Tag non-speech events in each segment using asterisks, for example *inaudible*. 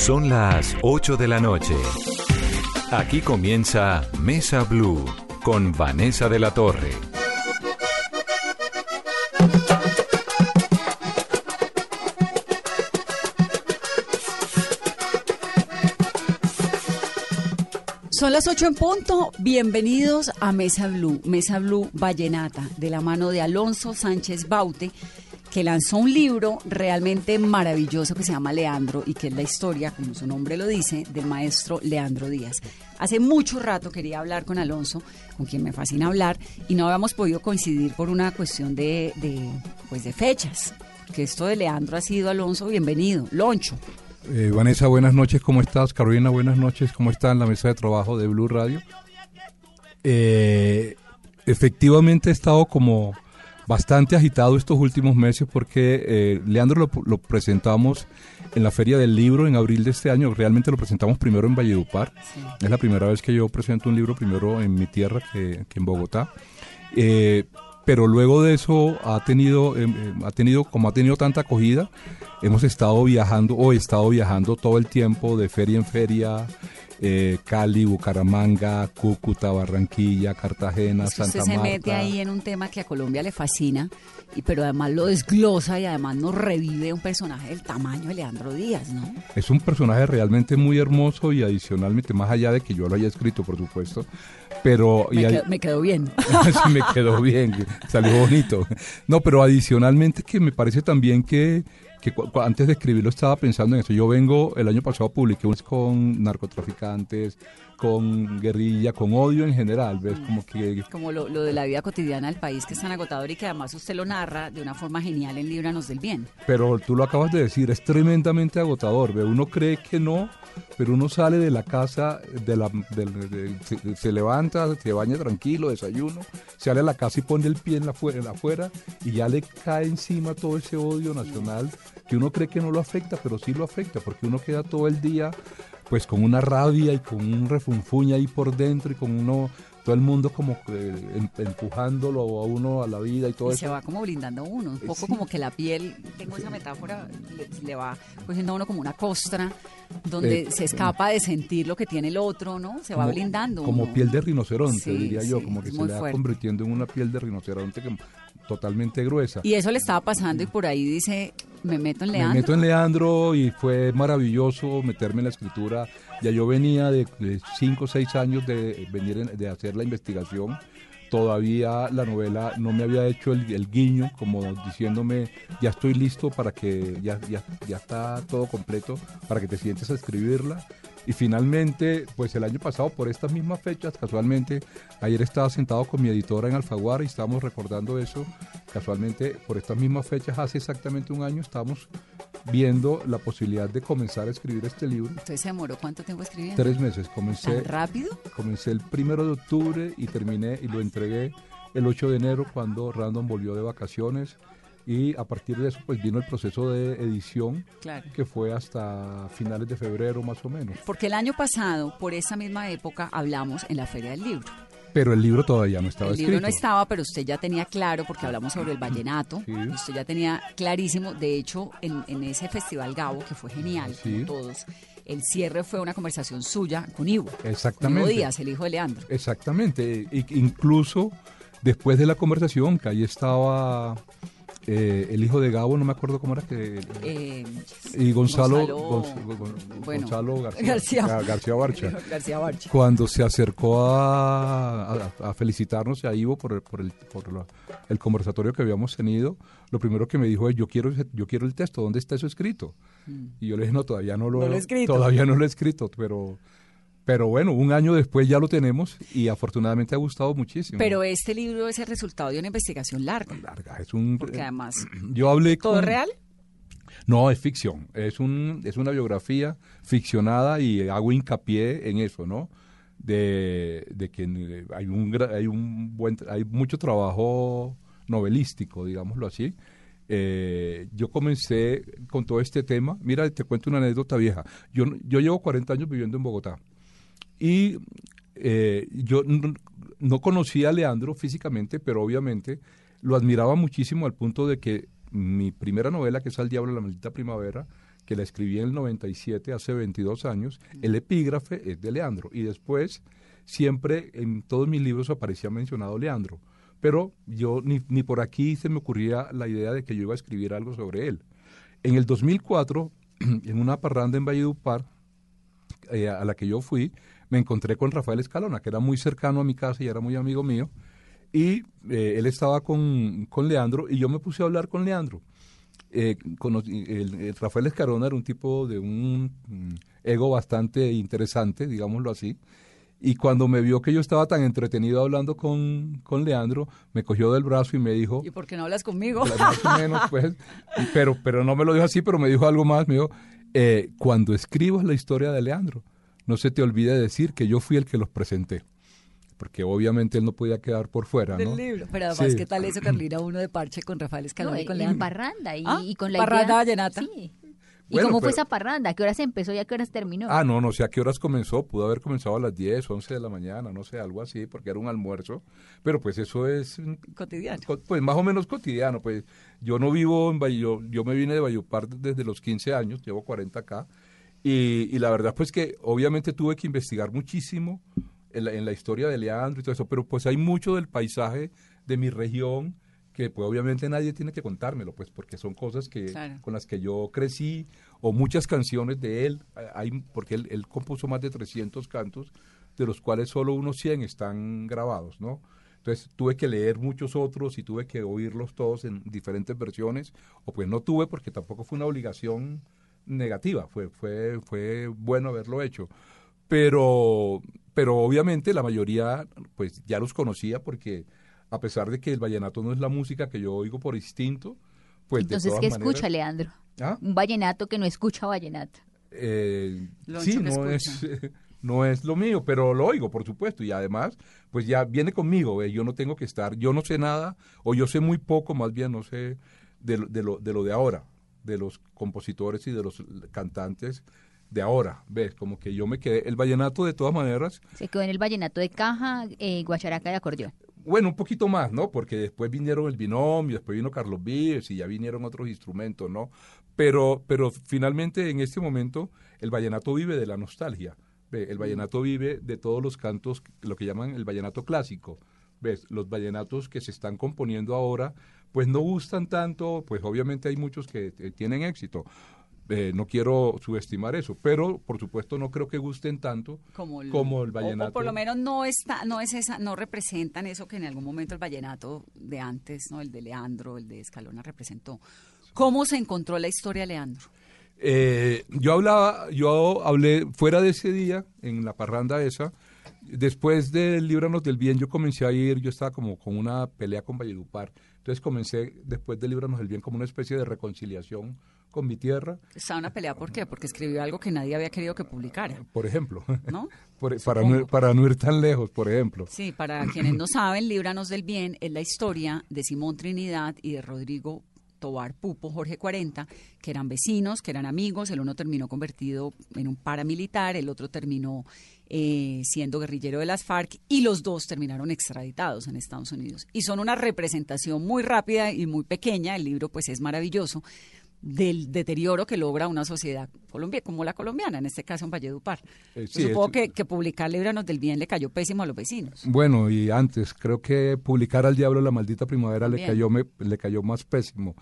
Son las 8 de la noche. Aquí comienza Mesa Blue con Vanessa de la Torre. Son las 8 en punto. Bienvenidos a Mesa Blue, Mesa Blue Vallenata, de la mano de Alonso Sánchez Baute, que lanzó un libro realmente maravilloso que se llama Leandro y que es la historia, como su nombre lo dice, del maestro Leandro Díaz. Hace mucho rato quería hablar con Alonso, con quien me fascina hablar, y no habíamos podido coincidir por una cuestión de, pues de fechas. Que esto de Leandro ha sido, Alonso, bienvenido. Loncho. Eh, Vanessa, buenas noches, ¿cómo estás? Carolina, buenas noches, ¿cómo está en la mesa de trabajo de Blue Radio? Eh, efectivamente he estado como bastante agitado estos últimos meses porque eh, Leandro lo, lo, presentamos en la Feria del Libro en abril de este año. Realmente lo presentamos primero en Valledupar. Sí. Es la primera vez que yo presento un libro primero en mi tierra que, que en Bogotá. Eh, pero luego de eso ha tenido, eh, ha tenido, como ha tenido tanta acogida, hemos estado viajando, o he estado viajando todo el tiempo de feria en feria, eh, Cali, Bucaramanga, Cúcuta, Barranquilla, Cartagena, es que Santa usted Marta. se mete ahí en un tema que a Colombia le fascina, y, pero además lo desglosa y además nos revive un personaje del tamaño de Leandro Díaz, ¿no? Es un personaje realmente muy hermoso y adicionalmente, más allá de que yo lo haya escrito, por supuesto, pero... Me, y quedó, me quedó bien. *laughs* sí, me quedó bien, salió bonito. No, pero adicionalmente que me parece también que que antes de escribirlo estaba pensando en eso. Yo vengo, el año pasado publiqué un con narcotraficantes, con guerrilla, con odio en general, ¿ves? Como que... Como lo, lo, de la vida cotidiana del país que es tan agotador y que además usted lo narra de una forma genial en Líbranos del Bien. Pero tú lo acabas de decir, es tremendamente agotador, ¿ves? Uno cree que no, pero uno sale de la casa, de la, de, de, se, se, levanta, se baña tranquilo, desayuno, sale a la casa y pone el pie en la, en la afuera y ya le cae encima todo ese odio nacional que uno cree que no lo afecta, pero sí lo afecta, porque uno queda todo el día pues con una rabia y con un refunfuña ahí por dentro y con uno todo el mundo como que empujándolo a uno a la vida y todo y eso. se va como blindando uno, un poco sí. como que la piel, tengo esa metáfora, le, le, va cogiendo a uno como una costra donde eh, se escapa de sentir lo que tiene el otro, ¿no? Se como, va blindando. Como uno. piel de rinoceronte, sí, diría yo, sí, como que se le va fuerte. convirtiendo en una piel de rinoceronte que, totalmente gruesa. Y eso le estaba pasando y por ahí dice, me meto en Leandro. Me meto en Leandro y fue maravilloso meterme en la escritura. Ya yo venía de, de cinco o seis años de venir en, de hacer la investigación. Todavía la novela no me había hecho el, el, guiño, como diciéndome, ya estoy listo para que, ya, ya, ya está todo completo, para que te sientes a escribirla. Y finalmente, pues el año pasado, por estas mismas fechas, casualmente, ayer estaba sentado con mi editora en Alfaguara y estábamos recordando eso. Casualmente, por estas mismas fechas, hace exactamente un año, estábamos viendo la posibilidad de comenzar a escribir este libro. Entonces se demoró cuánto tiempo escribiendo? Tres meses. Comencé. ¿Tan rápido? Comencé el primero de octubre y terminé y lo entregué el 8 de enero cuando Random volvió de vacaciones y a partir de eso pues vino el proceso de edición claro. que fue hasta finales de febrero más o menos. Porque el año pasado, por esa misma época, hablamos en la Feria del Libro. Pero el libro todavía no estaba el escrito. El libro no estaba, pero usted ya tenía claro, porque hablamos sobre el vallenato, sí. usted ya tenía clarísimo, de hecho, en, en ese Festival Gabo, que fue genial, sí. como todos, el cierre fue una conversación suya con Ivo. Exactamente. Con Ivo Díaz, el hijo de Leandro. Exactamente. E incluso después de la conversación, que ahí estaba eh, el hijo de Gabo, no me acuerdo cómo era que. Eh, y Gonzalo, Gonzalo, Gon, bueno, Gonzalo García, *laughs* García, García, Barcha, *laughs* García Barcha. Cuando se acercó a, a, a felicitarnos a Ivo por, el, por, el, por la, el, conversatorio que habíamos tenido, lo primero que me dijo es: Yo quiero, yo quiero el texto, ¿dónde está eso escrito? Mm. Y yo le dije: No, todavía no lo, no lo he escrito. Todavía no lo he escrito, pero. Pero bueno, un año después ya lo tenemos y afortunadamente ha gustado muchísimo. Pero este libro es el resultado de una investigación larga. Larga, es un... Porque además... *clears throat* Yo hablé ¿Todo con, real? No, es ficción. Es, un, es una biografía ficcionada y hago hincapié en eso, ¿no? De, de que hay un, hay un buen... Hay mucho trabajo novelístico, digámoslo así. Eh, yo comencé con todo este tema. Mira, te cuento una anécdota vieja. Yo, yo llevo 40 años viviendo en Bogotá. Y eh, yo no, no, conocía a Leandro físicamente, pero obviamente lo admiraba muchísimo al punto de que mi primera novela, que es Al Diablo la Maldita Primavera, que la escribí en el 97, hace 22 años, el epígrafe es de Leandro. Y después, siempre en todos mis libros aparecía mencionado Leandro. Pero yo ni, ni por aquí se me ocurría la idea de que yo iba a escribir algo sobre él. En el 2004, *clears throat* en una parranda en Valledupar, eh, a la que yo fui, me encontré con Rafael Escalona, que era muy cercano a mi casa y era muy amigo mío. Y eh, él estaba con, con Leandro y yo me puse a hablar con Leandro eh, el, Rafael Escarona era un tipo de un mm, ego bastante interesante, digámoslo así. Y cuando me vio que yo estaba tan entretenido hablando con, con Leandro, me cogió del brazo y me dijo... ¿Y por qué no hablas conmigo? Más o menos, pues. pero, pero no me lo dijo así, pero me dijo algo más. Me dijo, eh, cuando escribas la historia de Leandro, no se te olvide decir que yo fui el que los presenté porque obviamente él no podía quedar por fuera, Del libro. Pero además, ¿qué tal eso, *clears throat* Carlina? Uno de parche con Rafael Escalón y con Leandro. parranda y, ¿Ah? y, con la Parranda vallenata. Sí. ¿Y cómo fue esa parranda? ¿A qué horas empezó y a qué horas terminó? Ah, no, no sé a qué horas comenzó. Pudo haber comenzado a las 10, 11 de la mañana, no sé, algo así, porque era un almuerzo. Pero pues eso es... Cotidiano. Pues más o menos cotidiano. Pues yo no vivo en Bayo, yo me vine de Bayopar desde los 15 años, llevo 40 acá. Y, y la verdad pues que obviamente tuve que investigar muchísimo en la, historia de Leandro y todo eso, pero pues hay mucho del paisaje de mi región que pues obviamente nadie tiene que contármelo, pues porque son cosas que con las que yo crecí o muchas canciones de él, hay porque él, él, compuso más de 300 cantos, de los cuales solo unos 100 están grabados, ¿no? Entonces tuve que leer muchos otros y tuve que oírlos todos en diferentes versiones, o pues no tuve porque tampoco fue una obligación negativa, fue, fue, fue bueno haberlo hecho. Pero pero obviamente la mayoría pues ya los conocía porque a pesar de que el vallenato no es la música que yo oigo por instinto, pues Entonces, de ¿qué escucha Leandro? ¿Ah? Un vallenato que no escucha vallenato. Eh, sí, no es, *laughs* no es lo mío, pero lo oigo, por supuesto, y además, pues ya viene conmigo, yo no tengo que estar, yo no sé nada, o yo sé muy poco, más bien no sé de, de, lo, de lo de ahora, de los compositores y de los cantantes de ahora, ¿ves? Como que yo me quedé, el vallenato de todas maneras... Se quedó en el vallenato de caja, eh, guacharaca y acordeón. Bueno, un poquito más, ¿no? Porque después vinieron el binomio, después vino Carlos Vives y ya vinieron otros instrumentos, ¿no? Pero, pero finalmente en este momento el vallenato vive de la nostalgia. ¿ves? El vallenato vive de todos los cantos, lo que llaman el vallenato clásico. ¿Ves? Los vallenatos que se están componiendo ahora, pues no gustan tanto, pues obviamente hay muchos que eh, tienen éxito, eh, no quiero subestimar eso, pero por supuesto no creo que gusten tanto como el, como el vallenato. O, por lo menos no está, no es esa, no representan eso que en algún momento el vallenato de antes, no, el de Leandro, el de Escalona representó. ¿Cómo se encontró la historia Leandro? Eh, yo hablaba, yo hablé fuera de ese día en la parranda esa. Después del Líbranos del Bien, yo comencé a ir, yo estaba como con una pelea con Valledupar. Entonces comencé, después del Líbranos del Bien, como una especie de reconciliación con mi tierra. Estaba una pelea, ¿por qué? Porque escribió algo que nadie había querido que publicara. Por ejemplo. ¿No? *laughs* para, no, para no ir tan lejos, por ejemplo. Sí, para quienes no saben, Líbranos del Bien es la historia de Simón Trinidad y de Rodrigo Tobar Pupo, Jorge 40, que eran vecinos, que eran amigos. El uno terminó convertido en un paramilitar, el otro terminó eh, siendo guerrillero de las FARC y los dos terminaron extraditados en Estados Unidos. Y son una representación muy rápida y muy pequeña. El libro, pues, es maravilloso del deterioro que logra una sociedad colombiana, como la colombiana, en este caso en Valledupar. Eh, supongo que, que, publicar Líbranos del Bien le cayó pésimo a los vecinos. Bueno, y antes, creo que publicar al diablo la maldita primavera le cayó, me, le cayó más pésimo.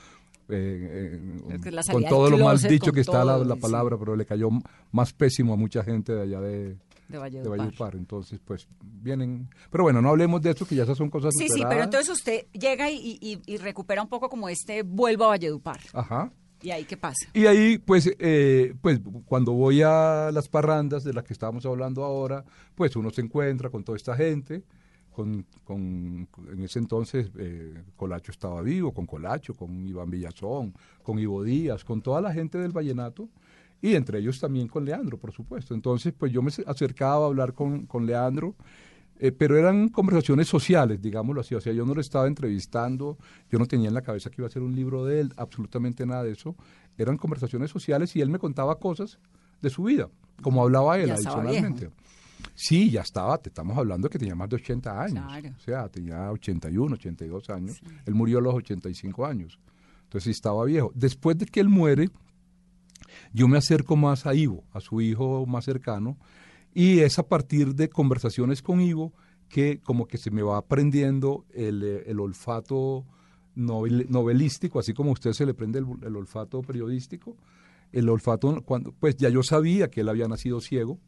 Eh, eh, con todo lo mal dicho que está la, palabra, pero le cayó más pésimo a mucha gente de allá de, de Valledupar. Entonces, pues vienen. Pero bueno, no hablemos de eso, que ya esas son cosas. Sí, sí, pero entonces usted llega y, y, y, recupera un poco como este vuelvo a Valledupar. Ajá. ¿Y ahí qué pasa? Y ahí, pues, eh, pues cuando voy a las parrandas de las que estábamos hablando ahora, pues uno se encuentra con toda esta gente. Con, con en ese entonces eh, Colacho estaba vivo, con Colacho, con Iván Villazón, con Ivo Díaz, con toda la gente del vallenato y entre ellos también con Leandro, por supuesto. Entonces, pues yo me acercaba a hablar con, con Leandro eh, pero eran conversaciones sociales, digámoslo así. O sea, yo no lo estaba entrevistando, yo no tenía en la cabeza que iba a ser un libro de él, absolutamente nada de eso. Eran conversaciones sociales y él me contaba cosas de su vida, como hablaba él adicionalmente. Sí, ya estaba, te estamos hablando que tenía más de 80 años. O sea, tenía 81, 82 años. Él murió a los 85 años. Entonces estaba viejo. Después de que él muere, yo me acerco más a Ivo, a su hijo más cercano, y es a partir de conversaciones con Ivo que como que se me va aprendiendo el, eh, el olfato novelístico, así como a usted se le prende el, olfato periodístico. El olfato, cuando, pues ya yo sabía que él había nacido ciego,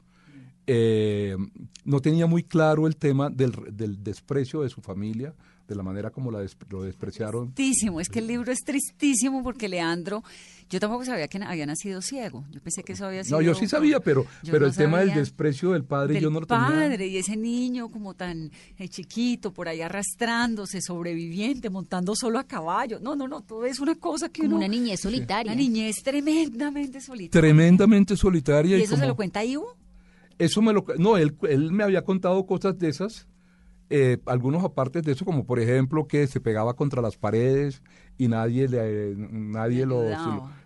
eh, no tenía muy claro el tema del, del, desprecio de su familia, de la manera como la lo despreciaron. Tristísimo, es que el libro es tristísimo porque Leandro, yo tampoco sabía que había nacido ciego. Yo pensé que eso había sido. No, yo sí sabía, pero, pero el tema del desprecio del padre yo no lo tenía. padre y ese niño como tan eh, chiquito por ahí arrastrándose, sobreviviente, montando solo a caballo. No, no, no, todo es una cosa que como una niñez solitaria. Una niñez tremendamente solitaria. Tremendamente solitaria. ¿Y, eso se lo cuenta Ivo? Eso me lo. No, él, él me había contado cosas de esas eh, algunos aparte de eso, como por ejemplo que se pegaba contra las paredes y nadie le, nadie lo,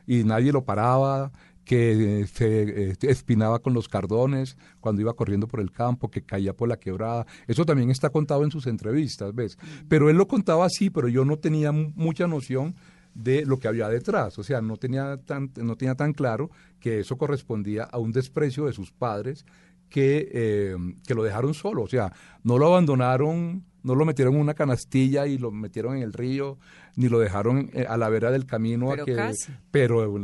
y nadie lo paraba, que se eh, espinaba con los cardones cuando iba corriendo por el campo, que caía por la quebrada. Eso también está contado en sus entrevistas, ¿ves? Mm. Pero él lo contaba así, pero yo no tenía mucha noción de lo que había detrás. O sea, no tenía tan, no tenía tan claro que eso correspondía a un desprecio de sus padres que, eh, que lo dejaron solo, o sea, no lo abandonaron, no lo metieron en una canastilla y lo metieron en el río, ni lo dejaron eh, a la vera del camino, pero, que, pero,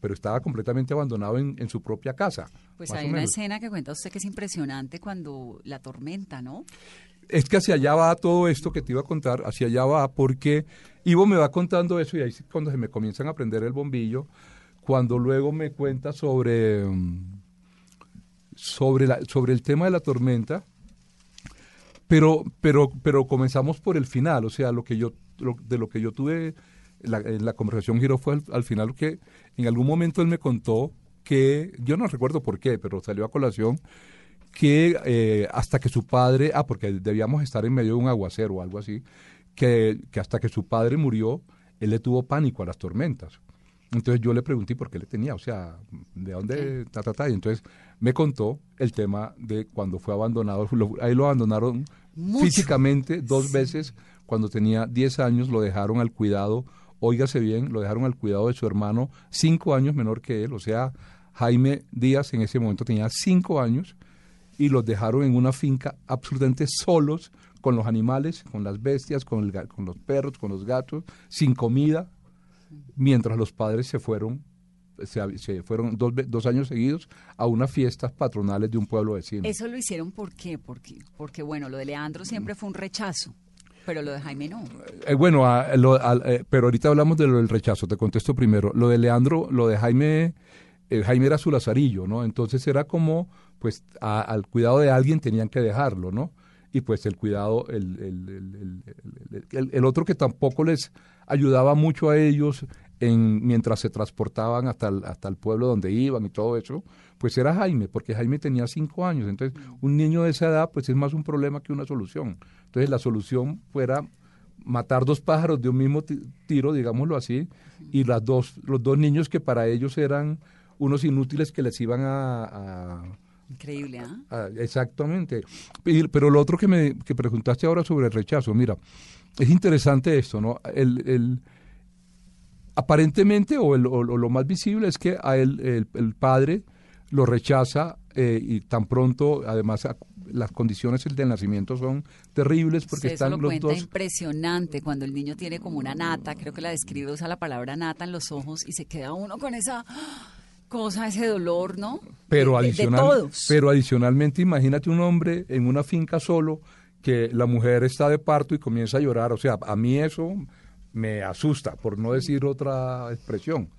pero estaba completamente abandonado en, en su propia casa. Pues hay una escena que cuenta usted que es impresionante cuando la tormenta, ¿no? Es que hacia allá va todo esto que te iba a contar, hacia allá va porque Ivo me va contando eso y ahí cuando se me comienzan a prender el bombillo, cuando luego me cuenta sobre... Sobre, la, sobre el tema de la tormenta, pero, pero, pero comenzamos por el final, o sea, lo que yo, de lo que yo tuve, la, la conversación giró fue al, final que en algún momento él me contó que, yo no recuerdo por qué, pero salió a colación, que eh, hasta que su padre, ah, porque debíamos estar en medio de un aguacero o algo así, que, que hasta que su padre murió, él le tuvo pánico a las tormentas. Entonces yo le pregunté por qué le tenía, o sea, ¿de dónde? Ta, ta, ta. Y entonces me contó el tema de cuando fue abandonado. ahí lo abandonaron físicamente dos veces. Cuando tenía 10 años lo dejaron al cuidado, óigase bien, lo dejaron al cuidado de su hermano, cinco años menor que él. O sea, Jaime Díaz en ese momento tenía cinco años y los dejaron en una finca absolutamente solos con los animales, con las bestias, con, el, con los perros, con los gatos, sin comida, mientras los padres se fueron se, fueron dos, dos, años seguidos a unas fiestas patronales de un pueblo vecino. ¿Eso lo hicieron por qué? Porque, porque bueno, lo de Leandro siempre fue un rechazo. Pero lo de Jaime no. Eh, bueno, eh, pero ahorita hablamos de lo del rechazo, te contesto primero. Lo de Leandro, lo de Jaime, eh, Jaime era su lazarillo, ¿no? Entonces era como, pues, al cuidado de alguien tenían que dejarlo, ¿no? Y pues el cuidado, el, el, el otro que tampoco les ayudaba mucho a ellos en, mientras se transportaban hasta el, hasta el pueblo donde iban y todo eso, pues era Jaime, porque Jaime tenía cinco años. Entonces, un niño de esa edad, pues es más un problema que una solución. Entonces, la solución fuera matar dos pájaros de un mismo tiro, digámoslo así, y las dos, los dos niños que para ellos eran unos inútiles que les iban a... Increíble, ¿ah? exactamente. Pero lo otro que me que preguntaste ahora sobre el rechazo, mira, es interesante esto, ¿no? El, el, aparentemente, o, lo más visible, es que a él, el, padre lo rechaza eh, y tan pronto, además, las condiciones del nacimiento son terribles porque están lo los cuenta dos. impresionante cuando el niño tiene como una nata, creo que la describe, usa la palabra nata en los ojos y se queda uno con esa cosa, ese dolor, ¿no? Pero, adicional, pero adicionalmente, imagínate un hombre en una finca solo que la mujer está de parto y comienza a llorar. O sea, a mí eso me asusta, por no decir otra expresión.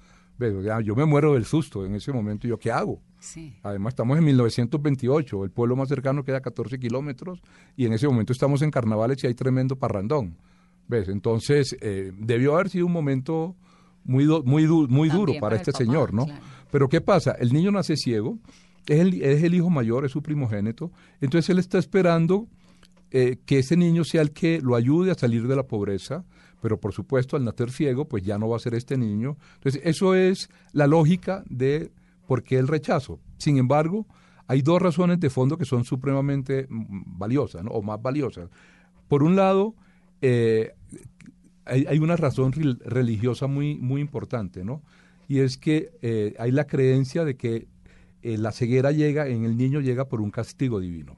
Yo me muero del susto en ese momento. ¿Yo qué hago? Además, estamos en 1928. El pueblo más cercano queda a 14 kilómetros y en ese momento estamos en carnavales y hay tremendo parrandón. ¿Ves? Entonces, eh, debió haber sido un momento muy, muy, muy duro para, este señor, ¿no? Pero ¿qué pasa? El niño nace ciego, es el, es el hijo mayor, es su primogénito. Entonces, él está esperando eh, que ese niño sea el que lo ayude a salir de la pobreza, pero por supuesto al nacer ciego, pues ya no va a ser este niño. Entonces, eso es la lógica de por qué el rechazo. Sin embargo, hay dos razones de fondo que son supremamente mm, valiosas, o más valiosas. Por un lado, eh, hay, una razón religiosa muy, muy importante, ¿no? Y es que eh, hay la creencia de que eh, la ceguera llega, en el niño llega por un castigo divino.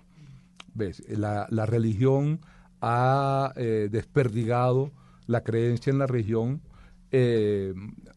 ¿Ves? La, la religión ha eh, desperdigado la creencia en la religión de,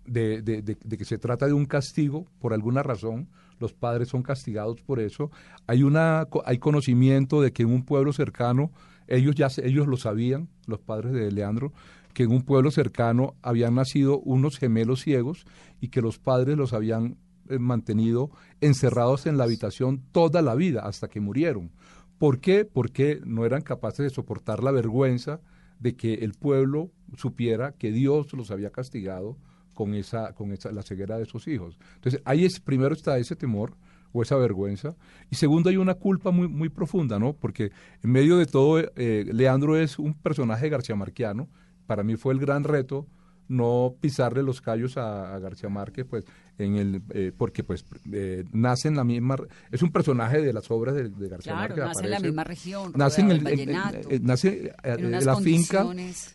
de, que se trata de un castigo por alguna razón, los padres son castigados por eso. Hay, una, hay conocimiento de que en un pueblo cercano, ellos ya ellos lo sabían, los padres de Leandro, que en un pueblo cercano habían nacido unos gemelos ciegos y que los padres los habían eh, mantenido encerrados en la habitación toda la vida hasta que murieron. ¿Por qué? Porque no eran capaces de soportar la vergüenza de que el pueblo supiera que Dios los había castigado con esa con esa, la ceguera de sus hijos. Entonces, ahí es primero está ese temor o esa vergüenza y segundo hay una culpa muy muy profunda, ¿no? Porque en medio de todo eh, Leandro es un personaje garcía marquiano para mí fue el gran reto no pisarle los callos a, García Márquez, pues, en el, eh, porque pues eh, nace en la misma, es un personaje de las obras de, García claro, Márquez. nace en la misma región, nace en el, nace la finca,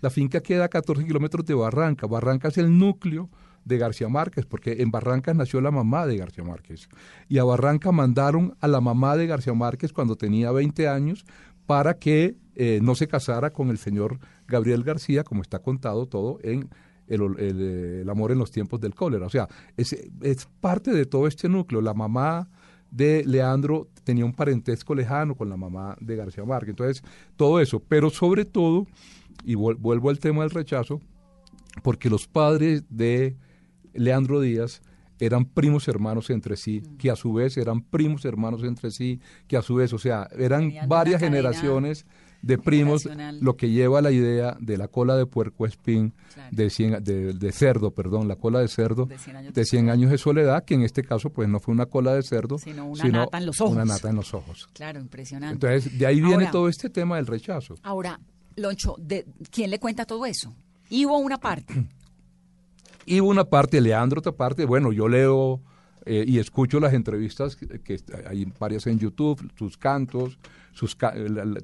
la finca queda a 14 kilómetros de Barranca. Barranca es el núcleo de García Márquez, porque en Barranca nació la mamá de García Márquez. Y a Barranca mandaron a la mamá de García Márquez cuando tenía 20 años para que eh, no se casara con el señor Gabriel García, como está contado todo en el, amor en los tiempos del cólera. O sea, es, es, parte de todo este núcleo. La mamá de Leandro tenía un parentesco lejano con la mamá de García Márquez. Entonces, todo eso. Pero sobre todo, y vuelvo al tema del rechazo, porque los padres de Leandro Díaz eran primos hermanos entre sí, mm. que a su vez eran primos hermanos entre sí, que a su vez, o sea, eran varias generaciones de primos, lo que lleva a la idea de la cola de puerco espín, de, de, cerdo, perdón, la cola de cerdo de 100, años, de soledad, que en este caso pues no fue una cola de cerdo, sino una nata en los ojos. Una nata en los ojos. Claro, impresionante. Entonces, de ahí viene todo este tema del rechazo. Ahora, Loncho, ¿de ¿quién le cuenta todo eso? ¿Y hubo una parte? *clears throat* Y una parte, Leandro otra parte, bueno, yo leo eh, y escucho las entrevistas, que, hay varias en YouTube, sus cantos, sus,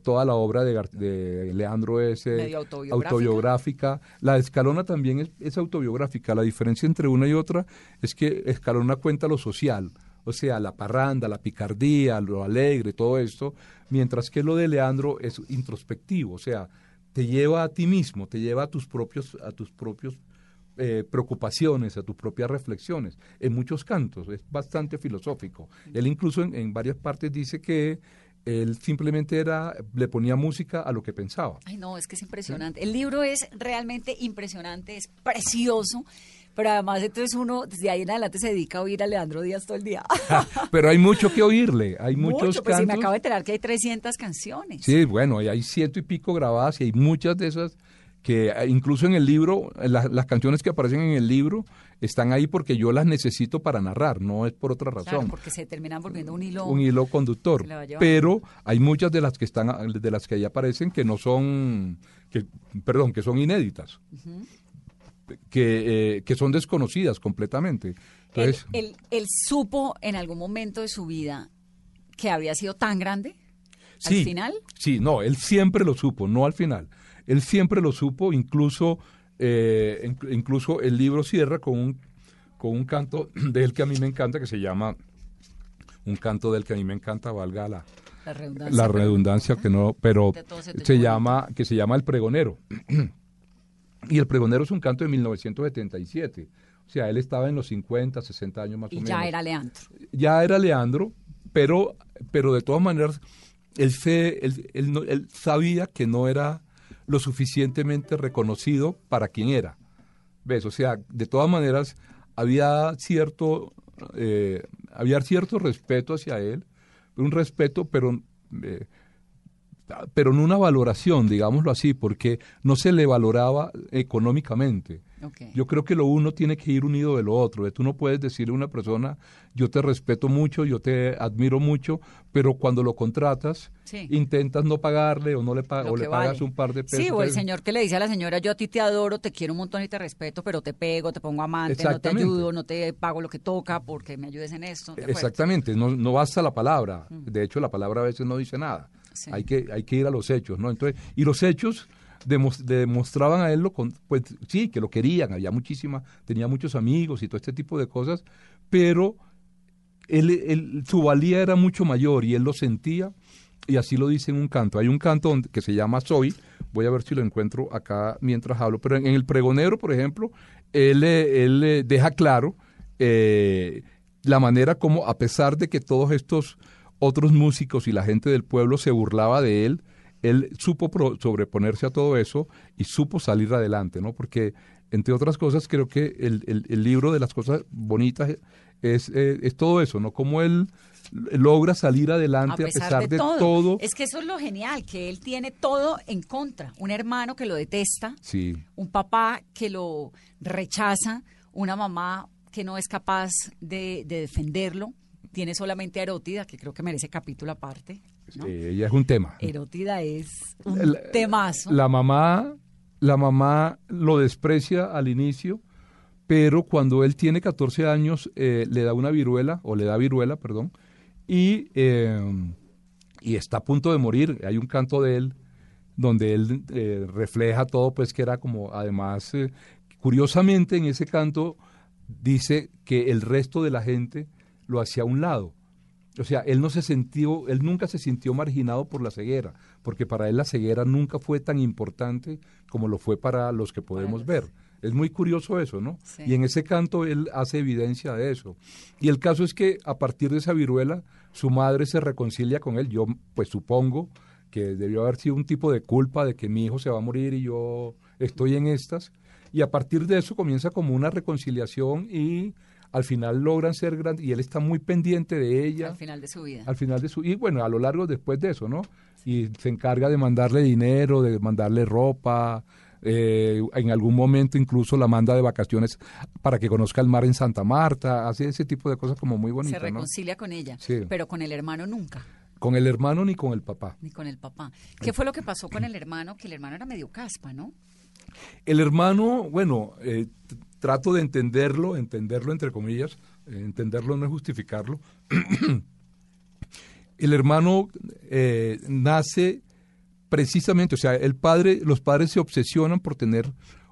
toda la obra de, Leandro es eh, autobiográfica. La de Escalona también es, autobiográfica. La diferencia entre una y otra es que Escalona cuenta lo social, o sea, la parranda, la picardía, lo alegre, todo esto, mientras que lo de Leandro es introspectivo, o sea, te lleva a ti mismo, te lleva a tus propios, a tus propios eh, preocupaciones, a tus propias reflexiones. En muchos cantos es bastante filosófico. Él incluso en, varias partes dice que él simplemente era le ponía música a lo que pensaba. Ay, no, es que es impresionante. El libro es realmente impresionante, es precioso. Pero además, entonces uno desde ahí en adelante se dedica a oír a Leandro Díaz todo el día. *laughs* pero hay mucho que oírle, hay muchos Mucho, pues me acabo de enterar que hay 300 canciones. Sí, bueno, y hay ciento y pico grabadas y hay muchas de esas que eh, incluso en el libro, las canciones que aparecen en el libro están ahí porque yo las necesito para narrar, no es por otra razón. Claro, porque se terminan volviendo un hilo. Un hilo conductor. Pero hay muchas de las que están, de las que ahí aparecen que no son, que, perdón, que son inéditas. que, eh, que son desconocidas completamente. Entonces, ¿Él, supo en algún momento de su vida que había sido tan grande? ¿Al final? Sí, no, él siempre lo supo, no al final. Él siempre lo supo, incluso, eh, incluso el libro cierra con un, con un canto *clears throat* de él que a mí me encanta, que se llama, un canto del que a mí me encanta, valga la, la redundancia, que no, pero se llama, que se llama El Pregonero. *clears throat* y El Pregonero es un canto de 1977. O sea, él estaba en los 50, 60 años más o menos. ya era Leandro. Ya era Leandro, pero, pero de todas maneras, él, se, él, él sabía que no era lo suficientemente reconocido para quien era. ¿Ves? O sea, de todas maneras, había cierto, eh, había cierto respeto hacia él, un respeto, pero, eh, pero no una valoración, digámoslo así, porque no se le valoraba económicamente. Yo creo que lo uno tiene que ir unido de lo otro. Tú no puedes decirle a una persona, yo te respeto mucho, yo te admiro mucho, pero cuando lo contratas, intentas no pagarle o no le, o le pagas un par de pesos. Sí, o el señor que le dice a la señora, yo a ti te adoro, te quiero un montón y te respeto, pero te pego, te pongo amante, no te ayudo, no te pago lo que toca porque me ayudes en esto. Exactamente, no, no basta la palabra. De hecho, la palabra a veces no dice nada. Hay, que, hay que ir a los hechos, ¿no? Entonces, y los hechos demostraban a él lo con- pues sí que lo querían había muchísima tenía muchos amigos y todo este tipo de cosas pero él, su valía era mucho mayor y él lo sentía y así lo dice en un canto. Hay un canto que se llama Soy voy a ver si lo encuentro acá mientras hablo pero en, en el pregonero por ejemplo él, eh, él eh, deja claro eh, la manera como a pesar de que todos estos otros músicos y la gente del pueblo se burlaba de él él supo pro- sobreponerse a todo eso y supo salir adelante, ¿no? Porque, entre otras cosas, creo que el, el- el libro de las cosas bonitas es, eh, es todo eso, ¿no? Cómo él logra salir adelante a pesar, de, todo. Es que eso es lo genial, que él tiene todo en contra. Un hermano que lo detesta, Sí, un papá que lo rechaza, una mamá que no es capaz de, de defenderlo. Tiene solamente a Erótida, que creo que merece capítulo aparte. ¿No? eh, ella es un tema. Erótida es un La- temazo. La mamá, la mamá lo desprecia al inicio, pero cuando él tiene 14 años eh, le da una viruela, o le da viruela, perdón, y, eh, y está a punto de morir. Hay un canto de él donde él eh, refleja todo, pues que era como, además, curiosamente en ese canto dice que el resto de la gente lo hacía a un lado. O sea, él no se sintió, él nunca se sintió marginado por la ceguera, porque para él la ceguera nunca fue tan importante como lo fue para los que podemos ver. Es muy curioso eso, ¿no? Sí. Y en ese canto él hace evidencia de eso. Y el caso es que a partir de esa viruela, su madre se reconcilia con él. Yo, pues supongo que debió haber sido un tipo de culpa de que mi hijo se va a morir y yo estoy en estas. Y a partir de eso comienza como una reconciliación y al final logran ser grandes. Y él está muy pendiente de ella al final de su vida. al final de su y bueno a lo largo después de eso no y se encarga de mandarle dinero de mandarle ropa eh, en algún momento incluso la manda de vacaciones para que conozca el mar en Santa Marta hace ese tipo de cosas como muy Se bonitas ¿no? reconcilia con ella, Sí. pero con el hermano nunca, con el hermano ni con el papá ni con el papá. ¿Qué fue lo que pasó con el hermano? Que el hermano era medio caspa, ¿no? El hermano, bueno, eh, trato de entenderlo, entenderlo entre comillas, eh, entenderlo no es justificarlo. *clears throat* el hermano eh, nace precisamente, o sea, el padre, los padres se obsesionan por tener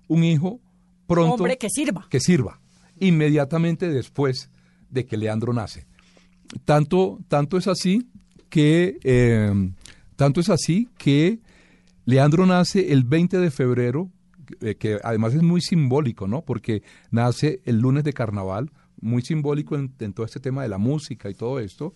un hijo pronto Hombre que sirva. que sirva inmediatamente después de que Leandro nace. Tanto, tanto es así que eh, tanto es así que Leandro nace el 20 de febrero, eh, que además es muy simbólico, ¿no? Porque nace el lunes de carnaval, muy simbólico en, en todo este tema de la música y todo esto.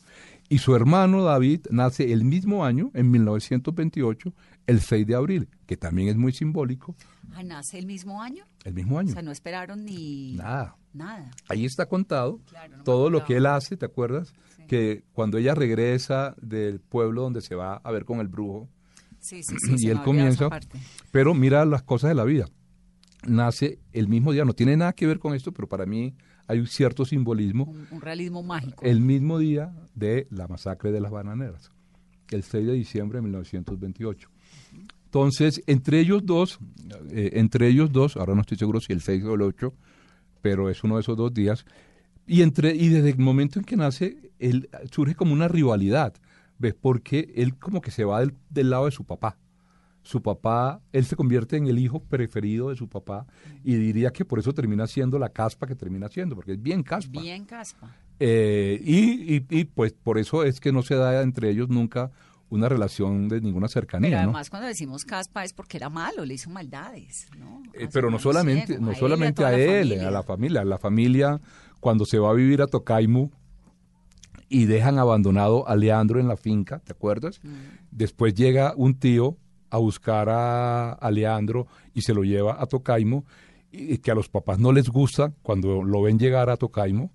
Y su hermano David nace el mismo año, en 1928, el 6 de abril, que también es muy simbólico, Ah, nace el mismo año. el mismo O año. sea, no esperaron ni Nada. nada. Ahí está contado Claro, no me todo lo que él hace, ¿te acuerdas? Sí. Que cuando ella regresa del pueblo donde se va a ver con el brujo, Sí, sí, sí. *clears throat* y él comienza, pero mira las cosas de la vida. Nace el mismo día, no tiene nada que ver con esto, pero para mí hay un cierto simbolismo. Un, un realismo mágico. El mismo día de la masacre de las bananeras, el 6 de diciembre de 1928. Entonces, entre ellos dos, eh, entre ellos dos, ahora no estoy seguro si el 6 o el 8, pero es uno de esos dos días, y, entre, y desde el momento en que nace, él surge como una rivalidad, ¿ves? Porque él como que se va del, del lado de su papá. Su papá, él se convierte en el hijo preferido de su papá y diría que por eso termina siendo la caspa que termina siendo, porque es bien caspa. Bien caspa. Eh, y, y, y, pues por eso es que no se da entre ellos nunca una relación de ninguna cercanía, Pero ¿no? además cuando decimos caspa es porque era malo, le hizo maldades, ¿no? Eh, A pero no solamente, ciego, no solamente a la él, familia. a la familia, a la familia cuando se va a vivir a Tocaimu y dejan abandonado a Leandro en la finca, ¿te acuerdas? Mm. Después llega un tío a buscar a, a Leandro y se lo lleva a Tocaimo, y que a los papás no les gusta cuando lo ven llegar a Tocaimo.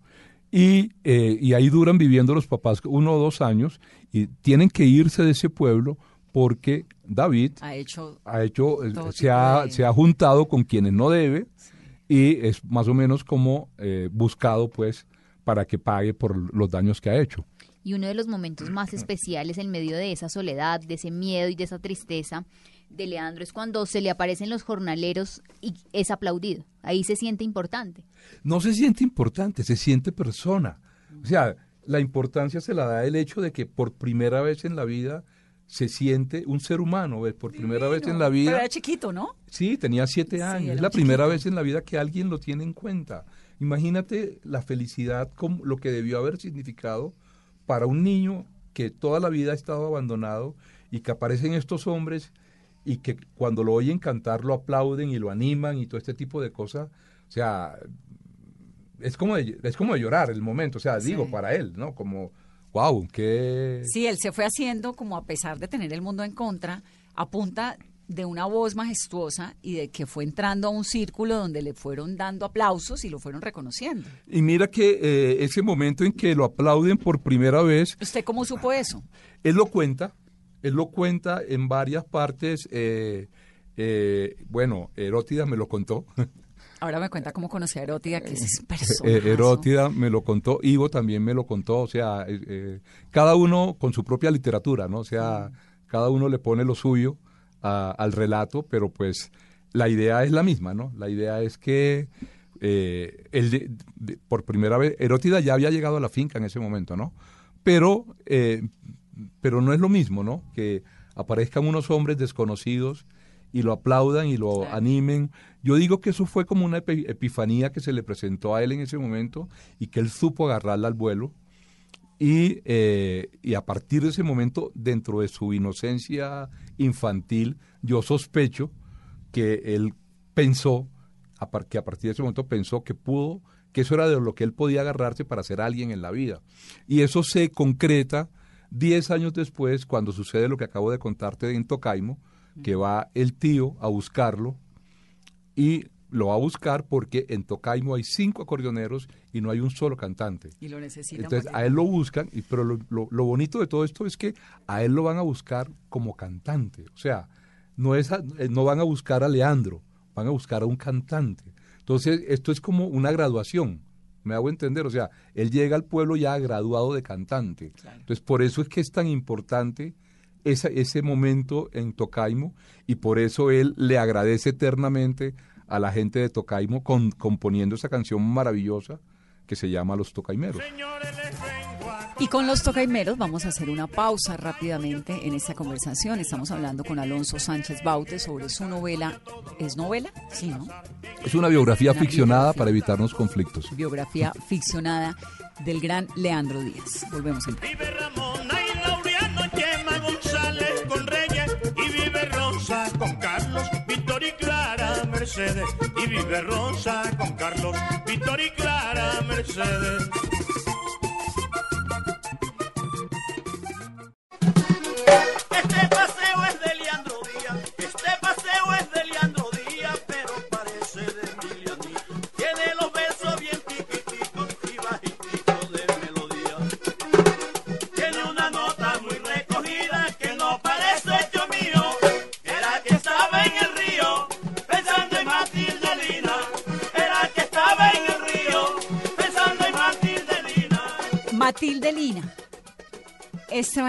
Y, eh, y ahí duran viviendo los papás uno o dos años y tienen que irse de ese pueblo porque David Ha hecho ha hecho, eh, se ha, de- se ha juntado con quienes no debe y es más o menos como eh, buscado pues para que pague por los daños que ha hecho. Y uno de los momentos más especiales en medio de esa soledad, de ese miedo y de esa tristeza de Leandro es cuando se le aparecen los jornaleros y es aplaudido. Ahí se siente importante. No se siente importante, se siente persona. O sea, la importancia se la da el hecho de que por primera vez en la vida se siente un ser humano, ¿ves? por primera vez en la Pero vida. era chiquito, ¿no? Sí, tenía siete años. es la primera vez en la vida que alguien lo tiene en cuenta. Imagínate la felicidad, como lo que debió haber significado para un niño que toda la vida ha estado abandonado y que aparecen estos hombres y que cuando lo oyen cantar lo aplauden y lo animan y todo este tipo de cosas. O sea, es como de, es como de llorar el momento. O sea, digo, Sí. para él, ¿no? Como, wow, qué... Sí, él se fue haciendo como a pesar de tener el mundo en contra, a punta de una voz majestuosa y de que fue entrando a un círculo donde le fueron dando aplausos y lo fueron reconociendo. Y mira que eh, ese momento en que lo aplauden por primera vez, ¿Usted cómo supo eso? Él lo cuenta, él lo cuenta en varias partes. eh, eh, bueno, Herótida me lo contó. *laughs* Ahora me cuenta cómo conocí a Erótica, que es ese personaje. Herótida me lo contó, Ivo también me lo contó, o sea, eh, cada uno con su propia literatura, ¿no? O sea, cada uno le pone lo suyo a- al relato, pero pues la idea es la misma, ¿no? La idea es que eh, él, de- de- por primera vez, Herótida ya había llegado a la finca en ese momento, ¿no? Pero, eh, pero no es lo mismo, ¿no? Que aparezcan unos hombres desconocidos y lo aplaudan y lo Claro. animen. Yo digo que eso fue como una epi- epifanía que se le presentó a él en ese momento y que él supo agarrarla al vuelo. Y, eh, y a partir de ese momento, dentro de su inocencia infantil, yo sospecho que él pensó, que a partir de ese momento pensó que pudo, que eso era de lo que él podía agarrarse para ser alguien en la vida. Y eso se concreta diez años después, cuando sucede lo que acabo de contarte en Tocaimo, que va el tío a buscarlo y lo va a buscar porque en Tocaimo hay cinco acordeoneros y no hay un solo cantante. Y lo necesita. Entonces a él lo buscan, y, pero lo, lo- lo bonito de todo esto es que a él lo van a buscar como cantante. O sea, no, es a- eh, no van a buscar a Leandro, van a buscar a un cantante. Entonces esto es como una graduación, me hago entender. O sea, él llega al pueblo ya graduado de cantante. Entonces por eso es que es tan importante esa- ese momento en Tocaimo y por eso él le agradece eternamente a la gente de Tocaimo con- componiendo esa canción maravillosa que se llama Los Tocaimeros. Y con los tocaimeros vamos a hacer una pausa rápidamente en esta conversación. Estamos hablando con Alonso Sánchez Baute sobre su novela. ¿Es novela? Sí, ¿no? Es una biografía Una ficcionada biografía. para evitarnos conflictos. Biografía ficcionada del gran Leandro Díaz. Volvemos en Vive Y vive Rosa con Carlos, Víctor y Clara Mercedes.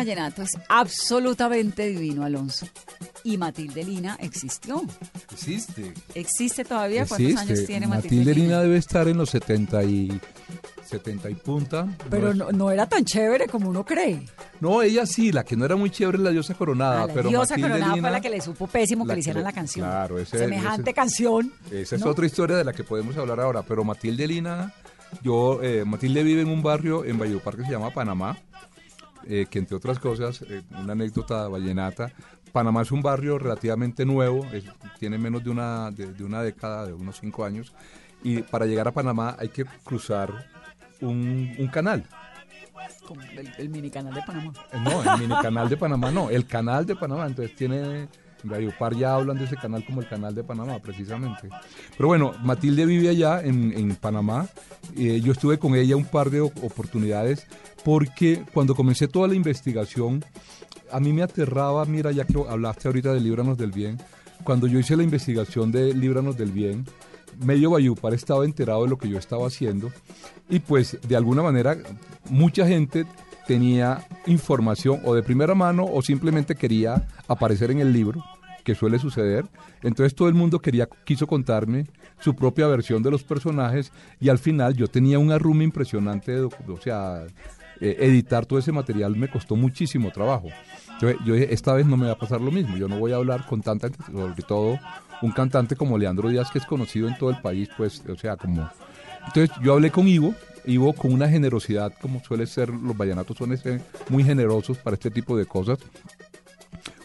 Vallenato es absolutamente divino, Alonso. Y Matilde Lina existió. Existe. ¿Existe todavía? ¿Cuántos años tiene Matilde, Matilde Lina? Lina debe estar en los 70 y, 70 y punta. Pero no, no era tan chévere como uno cree. No, ella sí, la que no era muy chévere es la diosa coronada. A la pero diosa Matilde coronada Lina, fue la que le supo pésimo que le hicieran la canción. claro, ese- Semejante ese- canción. Esa es ¿no? otra historia de la que podemos hablar ahora, pero Matilde Lina, yo, eh, Matilde vive en un barrio en Valledupar que se llama Panamá, eh, que entre otras cosas, eh, una anécdota vallenata, Panamá es un barrio relativamente nuevo, es- tiene menos de una, de, de una década, de unos cinco años, y para llegar a Panamá hay que cruzar un, un canal. El, el mini canal de Panamá. Eh, No, el mini canal de Panamá, no, el canal de Panamá. Entonces tiene, en Radio Par ya hablan de ese canal como el canal de Panamá, precisamente. Pero bueno, Matilde vive allá en, en Panamá. Eh, yo estuve con ella un par de oportunidades porque cuando comencé toda la investigación, a mí me aterraba, mira, ya que hablaste ahorita de Líbranos del Bien, cuando yo hice la investigación de Líbranos del Bien, medio Bayupar estaba enterado de lo que yo estaba haciendo y pues de alguna manera mucha gente tenía información o de primera mano o simplemente quería aparecer en el libro, que suele suceder. Entonces todo el mundo quería, quiso contarme su propia versión de los personajes y al final yo tenía un arrume impresionante, de o sea, eh, editar todo ese material me costó muchísimo trabajo. Yo, yo dije, esta vez no me va a pasar lo mismo, yo no voy a hablar con tanta sobre todo un cantante como Leandro Díaz, que es conocido en todo el país, pues, o sea, como... Entonces yo hablé con Ivo, Ivo con una generosidad, como suele ser, los vallenatos son muy generosos para este tipo de cosas.